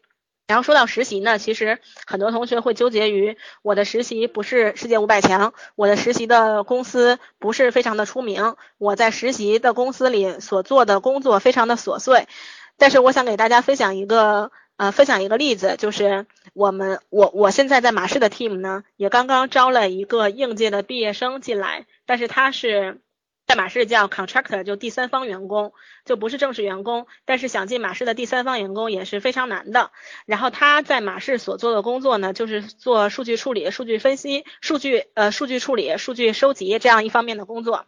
然后说到实习呢，其实很多同学会纠结于我的实习不是世界五百强，我的实习的公司不是非常的出名，我在实习的公司里所做的工作非常的琐碎。但是我想给大家分享一个呃分享一个例子，就是我们我我现在在马氏的 team 呢，也刚刚招了一个应届的毕业生进来，但是他是。在马氏叫 contractor，就第三方员工，就不是正式员工。但是想进马氏的第三方员工也是非常难的。然后他在马氏所做的工作呢，就是做数据处理、数据分析、数据呃数据处理、数据收集这样一方面的工作。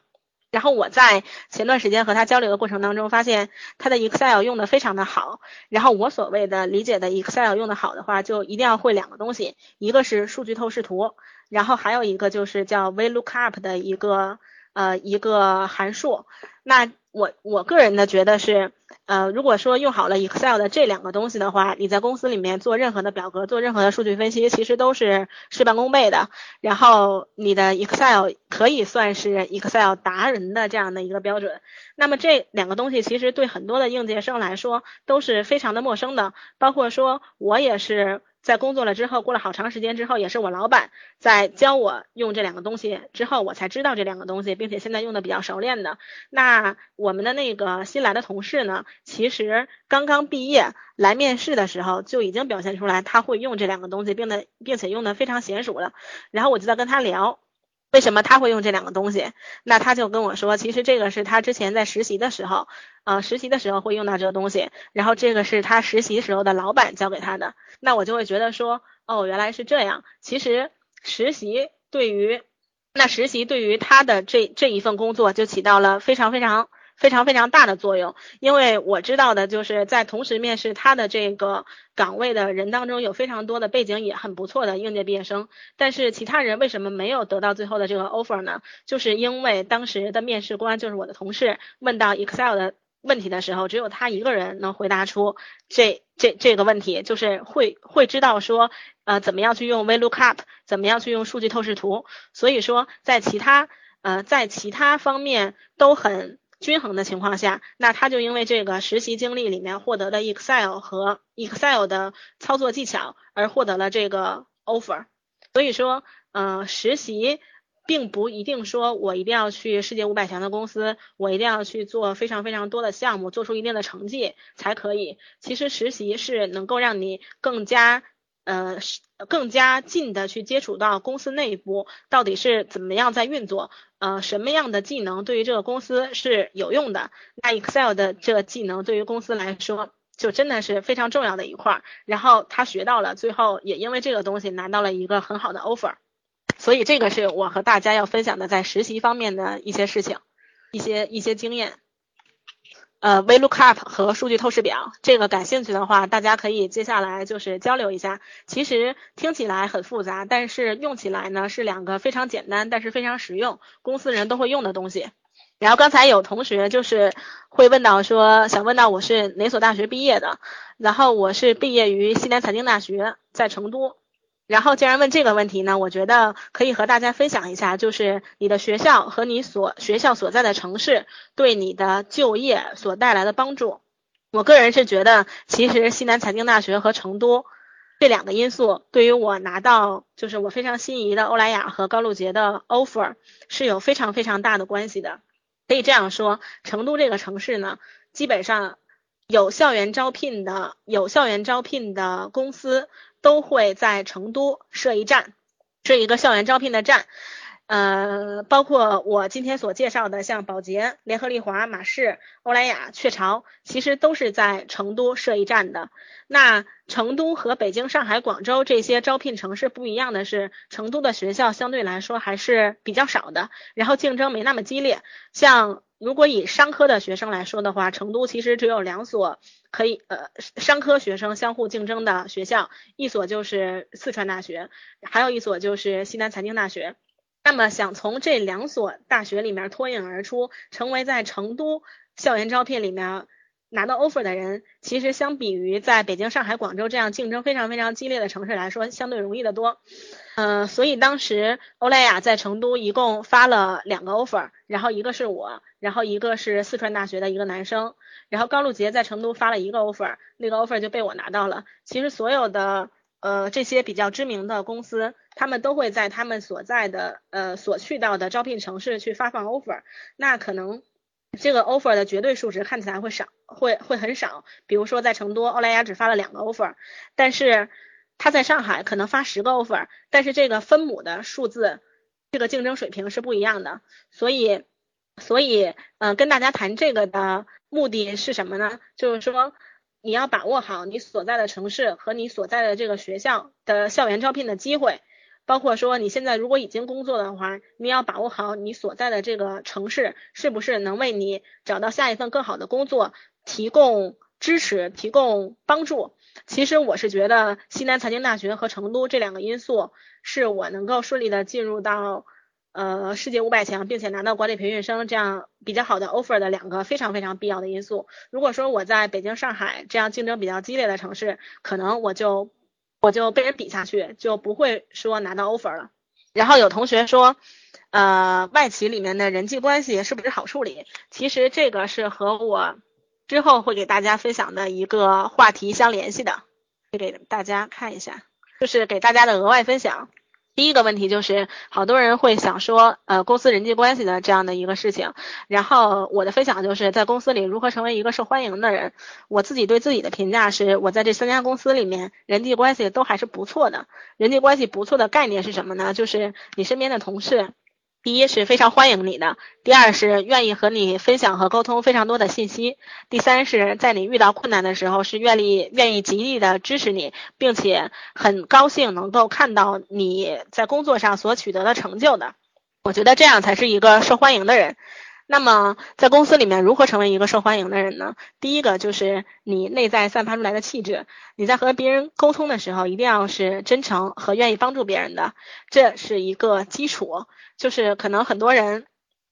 然后我在前段时间和他交流的过程当中，发现他的 Excel 用的非常的好。然后我所谓的理解的 Excel 用的好的话，就一定要会两个东西，一个是数据透视图，然后还有一个就是叫 VLOOKUP 的一个。呃，一个函数，那我我个人呢觉得是，呃，如果说用好了 Excel 的这两个东西的话，你在公司里面做任何的表格，做任何的数据分析，其实都是事半功倍的。然后你的 Excel 可以算是 Excel 达人的这样的一个标准。那么这两个东西其实对很多的应届生来说都是非常的陌生的，包括说我也是。在工作了之后，过了好长时间之后，也是我老板在教我用这两个东西之后，我才知道这两个东西，并且现在用的比较熟练的。那我们的那个新来的同事呢，其实刚刚毕业来面试的时候，就已经表现出来他会用这两个东西，并的并且用的非常娴熟了。然后我就在跟他聊。为什么他会用这两个东西？那他就跟我说，其实这个是他之前在实习的时候，啊，实习的时候会用到这个东西。然后这个是他实习时候的老板教给他的。那我就会觉得说，哦，原来是这样。其实实习对于那实习对于他的这这一份工作就起到了非常非常。非常非常大的作用，因为我知道的就是在同时面试他的这个岗位的人当中，有非常多的背景也很不错的应届毕业生，但是其他人为什么没有得到最后的这个 offer 呢？就是因为当时的面试官就是我的同事，问到 Excel 的问题的时候，只有他一个人能回答出这这这个问题，就是会会知道说呃怎么样去用 VLOOKUP，怎么样去用数据透视图，所以说在其他呃在其他方面都很。均衡的情况下，那他就因为这个实习经历里面获得的 Excel 和 Excel 的操作技巧而获得了这个 offer。所以说，呃，实习并不一定说我一定要去世界五百强的公司，我一定要去做非常非常多的项目，做出一定的成绩才可以。其实实习是能够让你更加。呃，更加近的去接触到公司内部到底是怎么样在运作，呃，什么样的技能对于这个公司是有用的？那 Excel 的这个技能对于公司来说就真的是非常重要的一块儿。然后他学到了，最后也因为这个东西拿到了一个很好的 offer。所以这个是我和大家要分享的在实习方面的一些事情，一些一些经验。呃，VLOOKUP 和数据透视表，这个感兴趣的话，大家可以接下来就是交流一下。其实听起来很复杂，但是用起来呢是两个非常简单，但是非常实用，公司人都会用的东西。然后刚才有同学就是会问到说，想问到我是哪所大学毕业的，然后我是毕业于西南财经大学，在成都。然后既然问这个问题呢，我觉得可以和大家分享一下，就是你的学校和你所学校所在的城市对你的就业所带来的帮助。我个人是觉得，其实西南财经大学和成都这两个因素，对于我拿到就是我非常心仪的欧莱雅和高露洁的 offer 是有非常非常大的关系的。可以这样说，成都这个城市呢，基本上有校园招聘的有校园招聘的公司。都会在成都设一站，设一个校园招聘的站，呃，包括我今天所介绍的，像宝洁、联合利华、马仕、欧莱雅、雀巢，其实都是在成都设一站的。那成都和北京、上海、广州这些招聘城市不一样的是，成都的学校相对来说还是比较少的，然后竞争没那么激烈。像如果以商科的学生来说的话，成都其实只有两所可以呃商科学生相互竞争的学校，一所就是四川大学，还有一所就是西南财经大学。那么想从这两所大学里面脱颖而出，成为在成都校园招聘里面拿到 offer 的人，其实相比于在北京、上海、广州这样竞争非常非常激烈的城市来说，相对容易的多。嗯，所以当时欧莱雅在成都一共发了两个 offer，然后一个是我。然后一个是四川大学的一个男生，然后高露洁在成都发了一个 offer，那个 offer 就被我拿到了。其实所有的呃这些比较知名的公司，他们都会在他们所在的呃所去到的招聘城市去发放 offer。那可能这个 offer 的绝对数值看起来会少，会会很少。比如说在成都，欧莱雅只发了两个 offer，但是他在上海可能发十个 offer，但是这个分母的数字，这个竞争水平是不一样的，所以。所以，嗯，跟大家谈这个的目的是什么呢？就是说，你要把握好你所在的城市和你所在的这个学校的校园招聘的机会，包括说你现在如果已经工作的话，你要把握好你所在的这个城市是不是能为你找到下一份更好的工作提供支持、提供帮助。其实我是觉得西南财经大学和成都这两个因素是我能够顺利的进入到。呃，世界五百强，并且拿到管理培训生这样比较好的 offer 的两个非常非常必要的因素。如果说我在北京、上海这样竞争比较激烈的城市，可能我就我就被人比下去，就不会说拿到 offer 了。然后有同学说，呃，外企里面的人际关系是不是好处理？其实这个是和我之后会给大家分享的一个话题相联系的，给大家看一下，就是给大家的额外分享。第一个问题就是，好多人会想说，呃，公司人际关系的这样的一个事情。然后我的分享就是在公司里如何成为一个受欢迎的人。我自己对自己的评价是，我在这三家公司里面人际关系都还是不错的。人际关系不错的概念是什么呢？就是你身边的同事，第一是非常欢迎你的，第二是愿意和你分享和沟通非常多的信息，第三是在你遇到困难的时候是愿意愿意极力的支持你，并且很高兴能够看到你在工作上所取得的成就的。我觉得这样才是一个受欢迎的人。那么在公司里面如何成为一个受欢迎的人呢？第一个就是你内在散发出来的气质，你在和别人沟通的时候一定要是真诚和愿意帮助别人的，这是一个基础。就是可能很多人，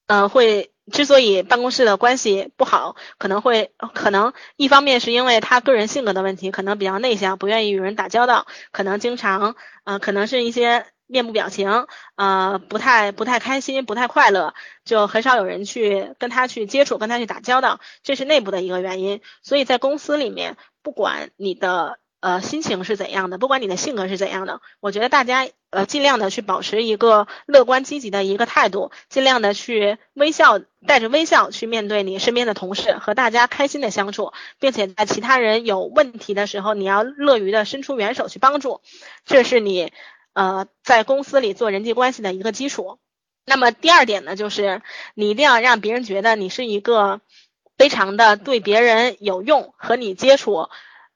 呃，会之所以办公室的关系不好，可能会可能一方面是因为他个人性格的问题，可能比较内向，不愿意与人打交道，可能经常，呃，可能是一些面部表情，呃，不太不太开心，不太快乐，就很少有人去跟他去接触，跟他去打交道，这是内部的一个原因。所以在公司里面，不管你的。呃，心情是怎样的？不管你的性格是怎样的，我觉得大家呃尽量的去保持一个乐观积极的一个态度，尽量的去微笑，带着微笑去面对你身边的同事，和大家开心的相处，并且在其他人有问题的时候，你要乐于的伸出援手去帮助，这是你呃在公司里做人际关系的一个基础。那么第二点呢，就是你一定要让别人觉得你是一个非常的对别人有用，和你接触。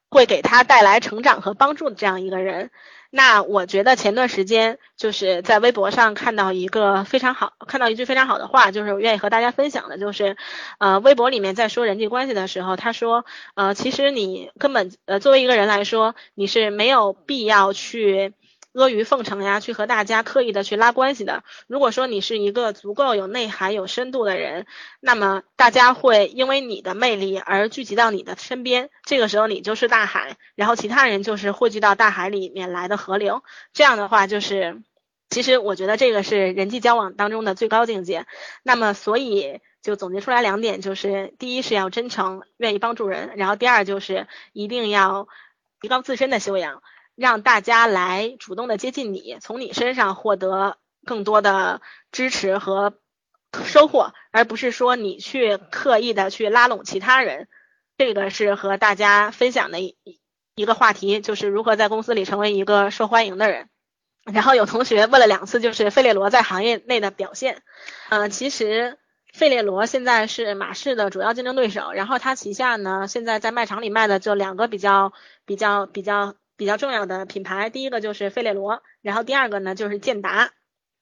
会给他带来成长和帮助的这样一个人，那我觉得前段时间就是在微博上看到一个非常好，看到一句非常好的话，就是我愿意和大家分享的，就是，呃，微博里面在说人际关系的时候，他说，呃，其实你根本，呃，作为一个人来说，你是没有必要去。阿谀奉承呀，去和大家刻意的去拉关系的。如果说你是一个足够有内涵、有深度的人，那么大家会因为你的魅力而聚集到你的身边。这个时候你就是大海，然后其他人就是汇聚到大海里面来的河流。这样的话，就是其实我觉得这个是人际交往当中的最高境界。那么所以就总结出来两点，就是第一是要真诚，愿意帮助人；然后第二就是一定要提高自身的修养。让大家来主动的接近你，从你身上获得更多的支持和收获，而不是说你去刻意的去拉拢其他人。这个是和大家分享的一一个话题，就是如何在公司里成为一个受欢迎的人。然后有同学问了两次，就是费列罗在行业内的表现。嗯，其实费列罗现在是马氏的主要竞争对手，然后他旗下呢，现在在卖场里卖的就两个比较比较比较。比较重要的品牌，第一个就是费列罗，然后第二个呢就是健达。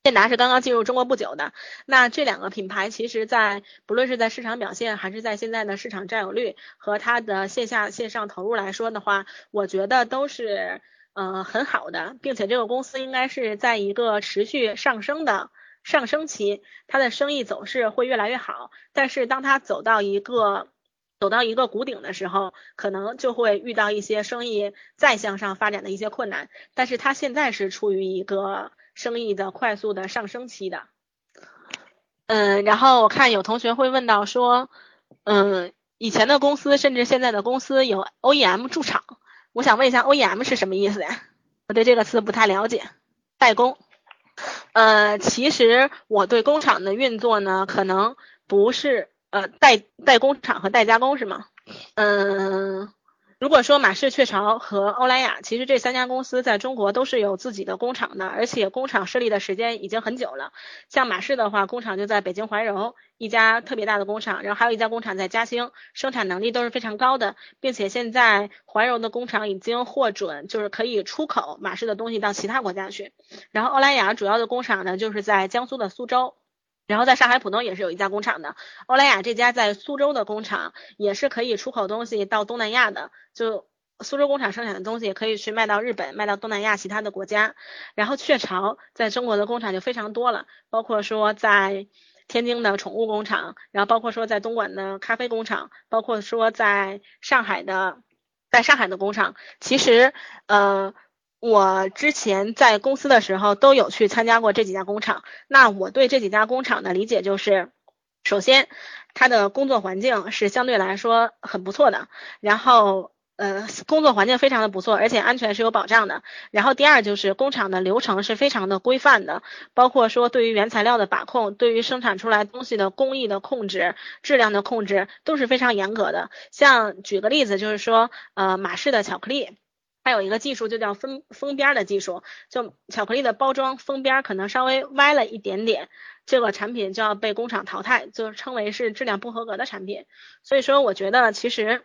健达是刚刚进入中国不久的。那这两个品牌，其实在不论是在市场表现，还是在现在的市场占有率和它的线下线上投入来说的话，我觉得都是呃很好的，并且这个公司应该是在一个持续上升的上升期，它的生意走势会越来越好。但是当它走到一个走到一个谷顶的时候，可能就会遇到一些生意再向上发展的一些困难。但是它现在是处于一个生意的快速的上升期的。嗯，然后我看有同学会问到说，嗯，以前的公司甚至现在的公司有 OEM 驻场，我想问一下 OEM 是什么意思呀？我对这个词不太了解。代工，呃，其实我对工厂的运作呢，可能不是。呃，代代工厂和代加工是吗？嗯，如果说马氏、雀巢和欧莱雅，其实这三家公司在中国都是有自己的工厂的，而且工厂设立的时间已经很久了。像马氏的话，工厂就在北京怀柔一家特别大的工厂，然后还有一家工厂在嘉兴，生产能力都是非常高的，并且现在怀柔的工厂已经获准，就是可以出口马氏的东西到其他国家去。然后欧莱雅主要的工厂呢，就是在江苏的苏州。然后在上海浦东也是有一家工厂的，欧莱雅这家在苏州的工厂也是可以出口东西到东南亚的，就苏州工厂生产的东西也可以去卖到日本，卖到东南亚其他的国家。然后雀巢在中国的工厂就非常多了，包括说在天津的宠物工厂，然后包括说在东莞的咖啡工厂，包括说在上海的在上海的工厂，其实呃。我之前在公司的时候都有去参加过这几家工厂。那我对这几家工厂的理解就是，首先，它的工作环境是相对来说很不错的，然后呃，工作环境非常的不错，而且安全是有保障的。然后第二就是工厂的流程是非常的规范的，包括说对于原材料的把控，对于生产出来东西的工艺的控制、质量的控制都是非常严格的。像举个例子，就是说呃，马氏的巧克力。还有一个技术就叫封封边的技术，就巧克力的包装封边可能稍微歪了一点点，这个产品就要被工厂淘汰，就称为是质量不合格的产品。所以说，我觉得其实，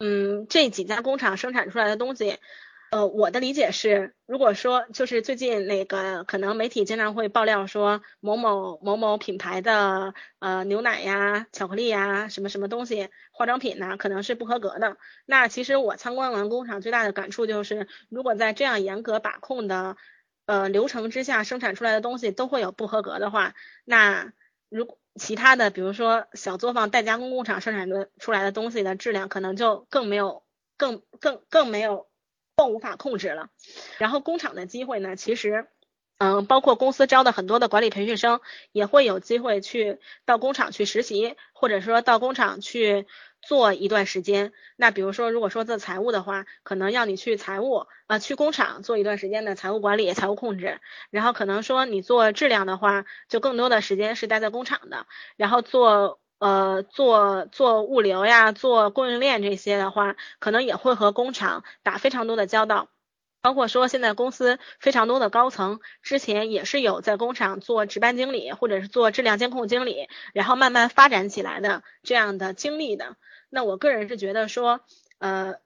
嗯，这几家工厂生产出来的东西。呃，我的理解是，如果说就是最近那个可能媒体经常会爆料说某某某某品牌的呃牛奶呀、巧克力呀、什么什么东西、化妆品呢，可能是不合格的。那其实我参观完工厂最大的感触就是，如果在这样严格把控的呃流程之下生产出来的东西都会有不合格的话，那如其他的比如说小作坊代加工工厂生产的出来的东西的质量可能就更没有更更更没有。更无法控制了。然后工厂的机会呢，其实，嗯，包括公司招的很多的管理培训生，也会有机会去到工厂去实习，或者说到工厂去做一段时间。那比如说，如果说做财务的话，可能要你去财务，呃，去工厂做一段时间的财务管理、财务控制。然后可能说你做质量的话，就更多的时间是待在工厂的。然后做。呃，做做物流呀，做供应链这些的话，可能也会和工厂打非常多的交道。包括说现在公司非常多的高层之前也是有在工厂做值班经理，或者是做质量监控经理，然后慢慢发展起来的这样的经历的。那我个人是觉得说，呃，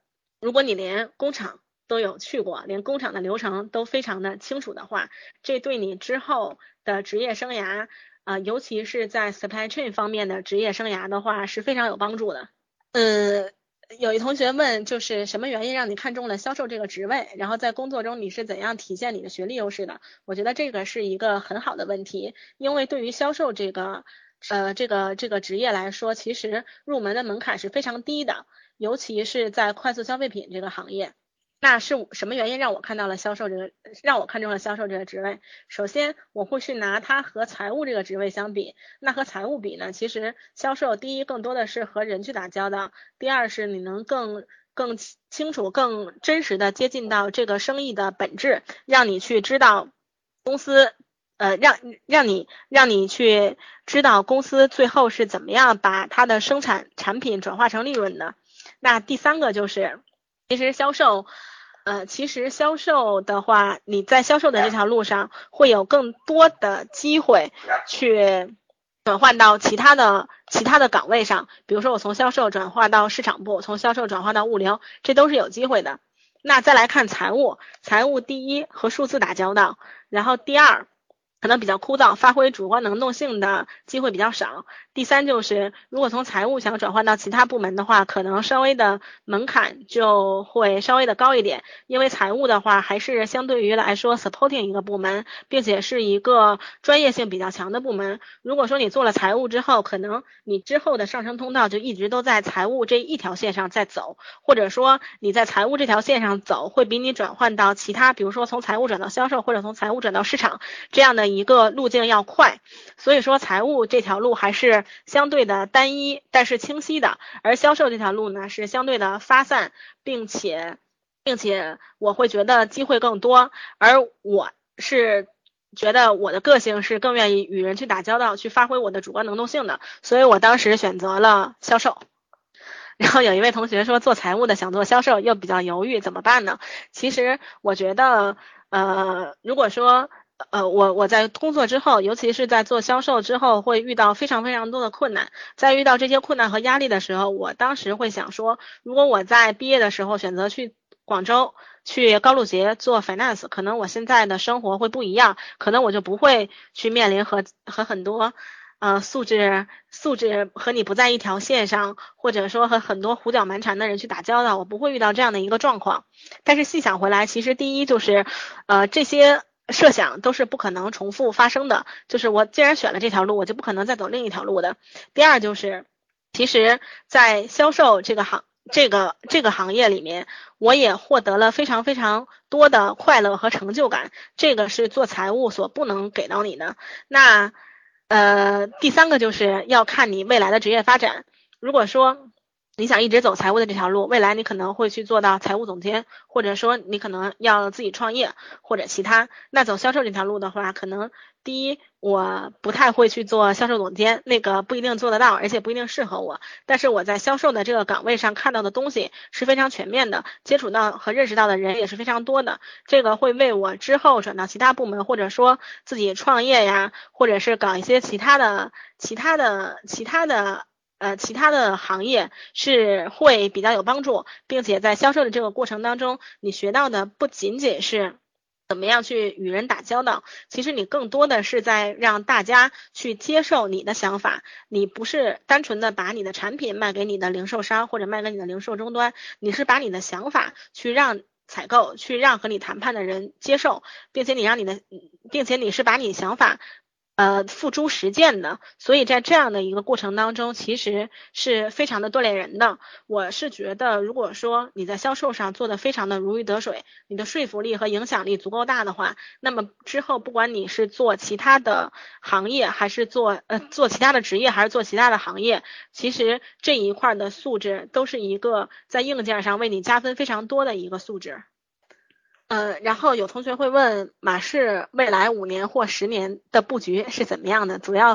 如果你连工厂都有去过，连工厂的流程都非常的清楚的话，这对你之后的职业生涯。啊，尤其是在 supply chain 方面的职业生涯的话是非常有帮助的。嗯，有一同学问，就是什么原因让你看中了销售这个职位？然后在工作中你是怎样体现你的学历优势的？我觉得这个是一个很好的问题，因为对于销售这个呃这个这个职业来说，其实入门的门槛是非常低的，尤其是在快速消费品这个行业。那是什么原因让我看到了销售这个，让我看中了销售这个职位？首先，我会去拿它和财务这个职位相比。那和财务比呢？其实销售第一更多的是和人去打交道，第二是你能更更清楚、更真实的接近到这个生意的本质，让你去知道公司，呃，让让你让你去知道公司最后是怎么样把它的生产产品转化成利润的。那第三个就是，其实销售。呃，其实销售的话，你在销售的这条路上会有更多的机会去转换到其他的其他的岗位上。比如说，我从销售转化到市场部，从销售转化到物流，这都是有机会的。那再来看财务，财务第一和数字打交道，然后第二。可能比较枯燥，发挥主观能动性的机会比较少。第三就是，如果从财务想转换到其他部门的话，可能稍微的门槛就会稍微的高一点，因为财务的话还是相对于来说 supporting 一个部门，并且是一个专业性比较强的部门。如果说你做了财务之后，可能你之后的上升通道就一直都在财务这一条线上在走，或者说你在财务这条线上走，会比你转换到其他，比如说从财务转到销售，或者从财务转到市场这样的。一个路径要快，所以说财务这条路还是相对的单一，但是清晰的；而销售这条路呢是相对的发散，并且，并且我会觉得机会更多。而我是觉得我的个性是更愿意与人去打交道，去发挥我的主观能动性的，所以我当时选择了销售。然后有一位同学说做财务的想做销售又比较犹豫，怎么办呢？其实我觉得，呃，如果说。呃，我我在工作之后，尤其是在做销售之后，会遇到非常非常多的困难。在遇到这些困难和压力的时候，我当时会想说，如果我在毕业的时候选择去广州、去高露洁做 finance，可能我现在的生活会不一样，可能我就不会去面临和和很多呃素质素质和你不在一条线上，或者说和很多胡搅蛮缠的人去打交道，我不会遇到这样的一个状况。但是细想回来，其实第一就是呃这些。设想都是不可能重复发生的，就是我既然选了这条路，我就不可能再走另一条路的。第二就是，其实，在销售这个行这个这个行业里面，我也获得了非常非常多的快乐和成就感，这个是做财务所不能给到你的。那呃，第三个就是要看你未来的职业发展。如果说你想一直走财务的这条路，未来你可能会去做到财务总监，或者说你可能要自己创业或者其他。那走销售这条路的话，可能第一我不太会去做销售总监，那个不一定做得到，而且不一定适合我。但是我在销售的这个岗位上看到的东西是非常全面的，接触到和认识到的人也是非常多的。这个会为我之后转到其他部门，或者说自己创业呀，或者是搞一些其他的、其他的、其他的。呃，其他的行业是会比较有帮助，并且在销售的这个过程当中，你学到的不仅仅是怎么样去与人打交道，其实你更多的是在让大家去接受你的想法。你不是单纯的把你的产品卖给你的零售商或者卖给你的零售终端，你是把你的想法去让采购、去让和你谈判的人接受，并且你让你的，并且你是把你想法。呃，付诸实践的，所以在这样的一个过程当中，其实是非常的锻炼人的。我是觉得，如果说你在销售上做的非常的如鱼得水，你的说服力和影响力足够大的话，那么之后不管你是做其他的行业，还是做呃做其他的职业，还是做其他的行业，其实这一块的素质都是一个在硬件上为你加分非常多的一个素质。呃，然后有同学会问马氏未来五年或十年的布局是怎么样的？主要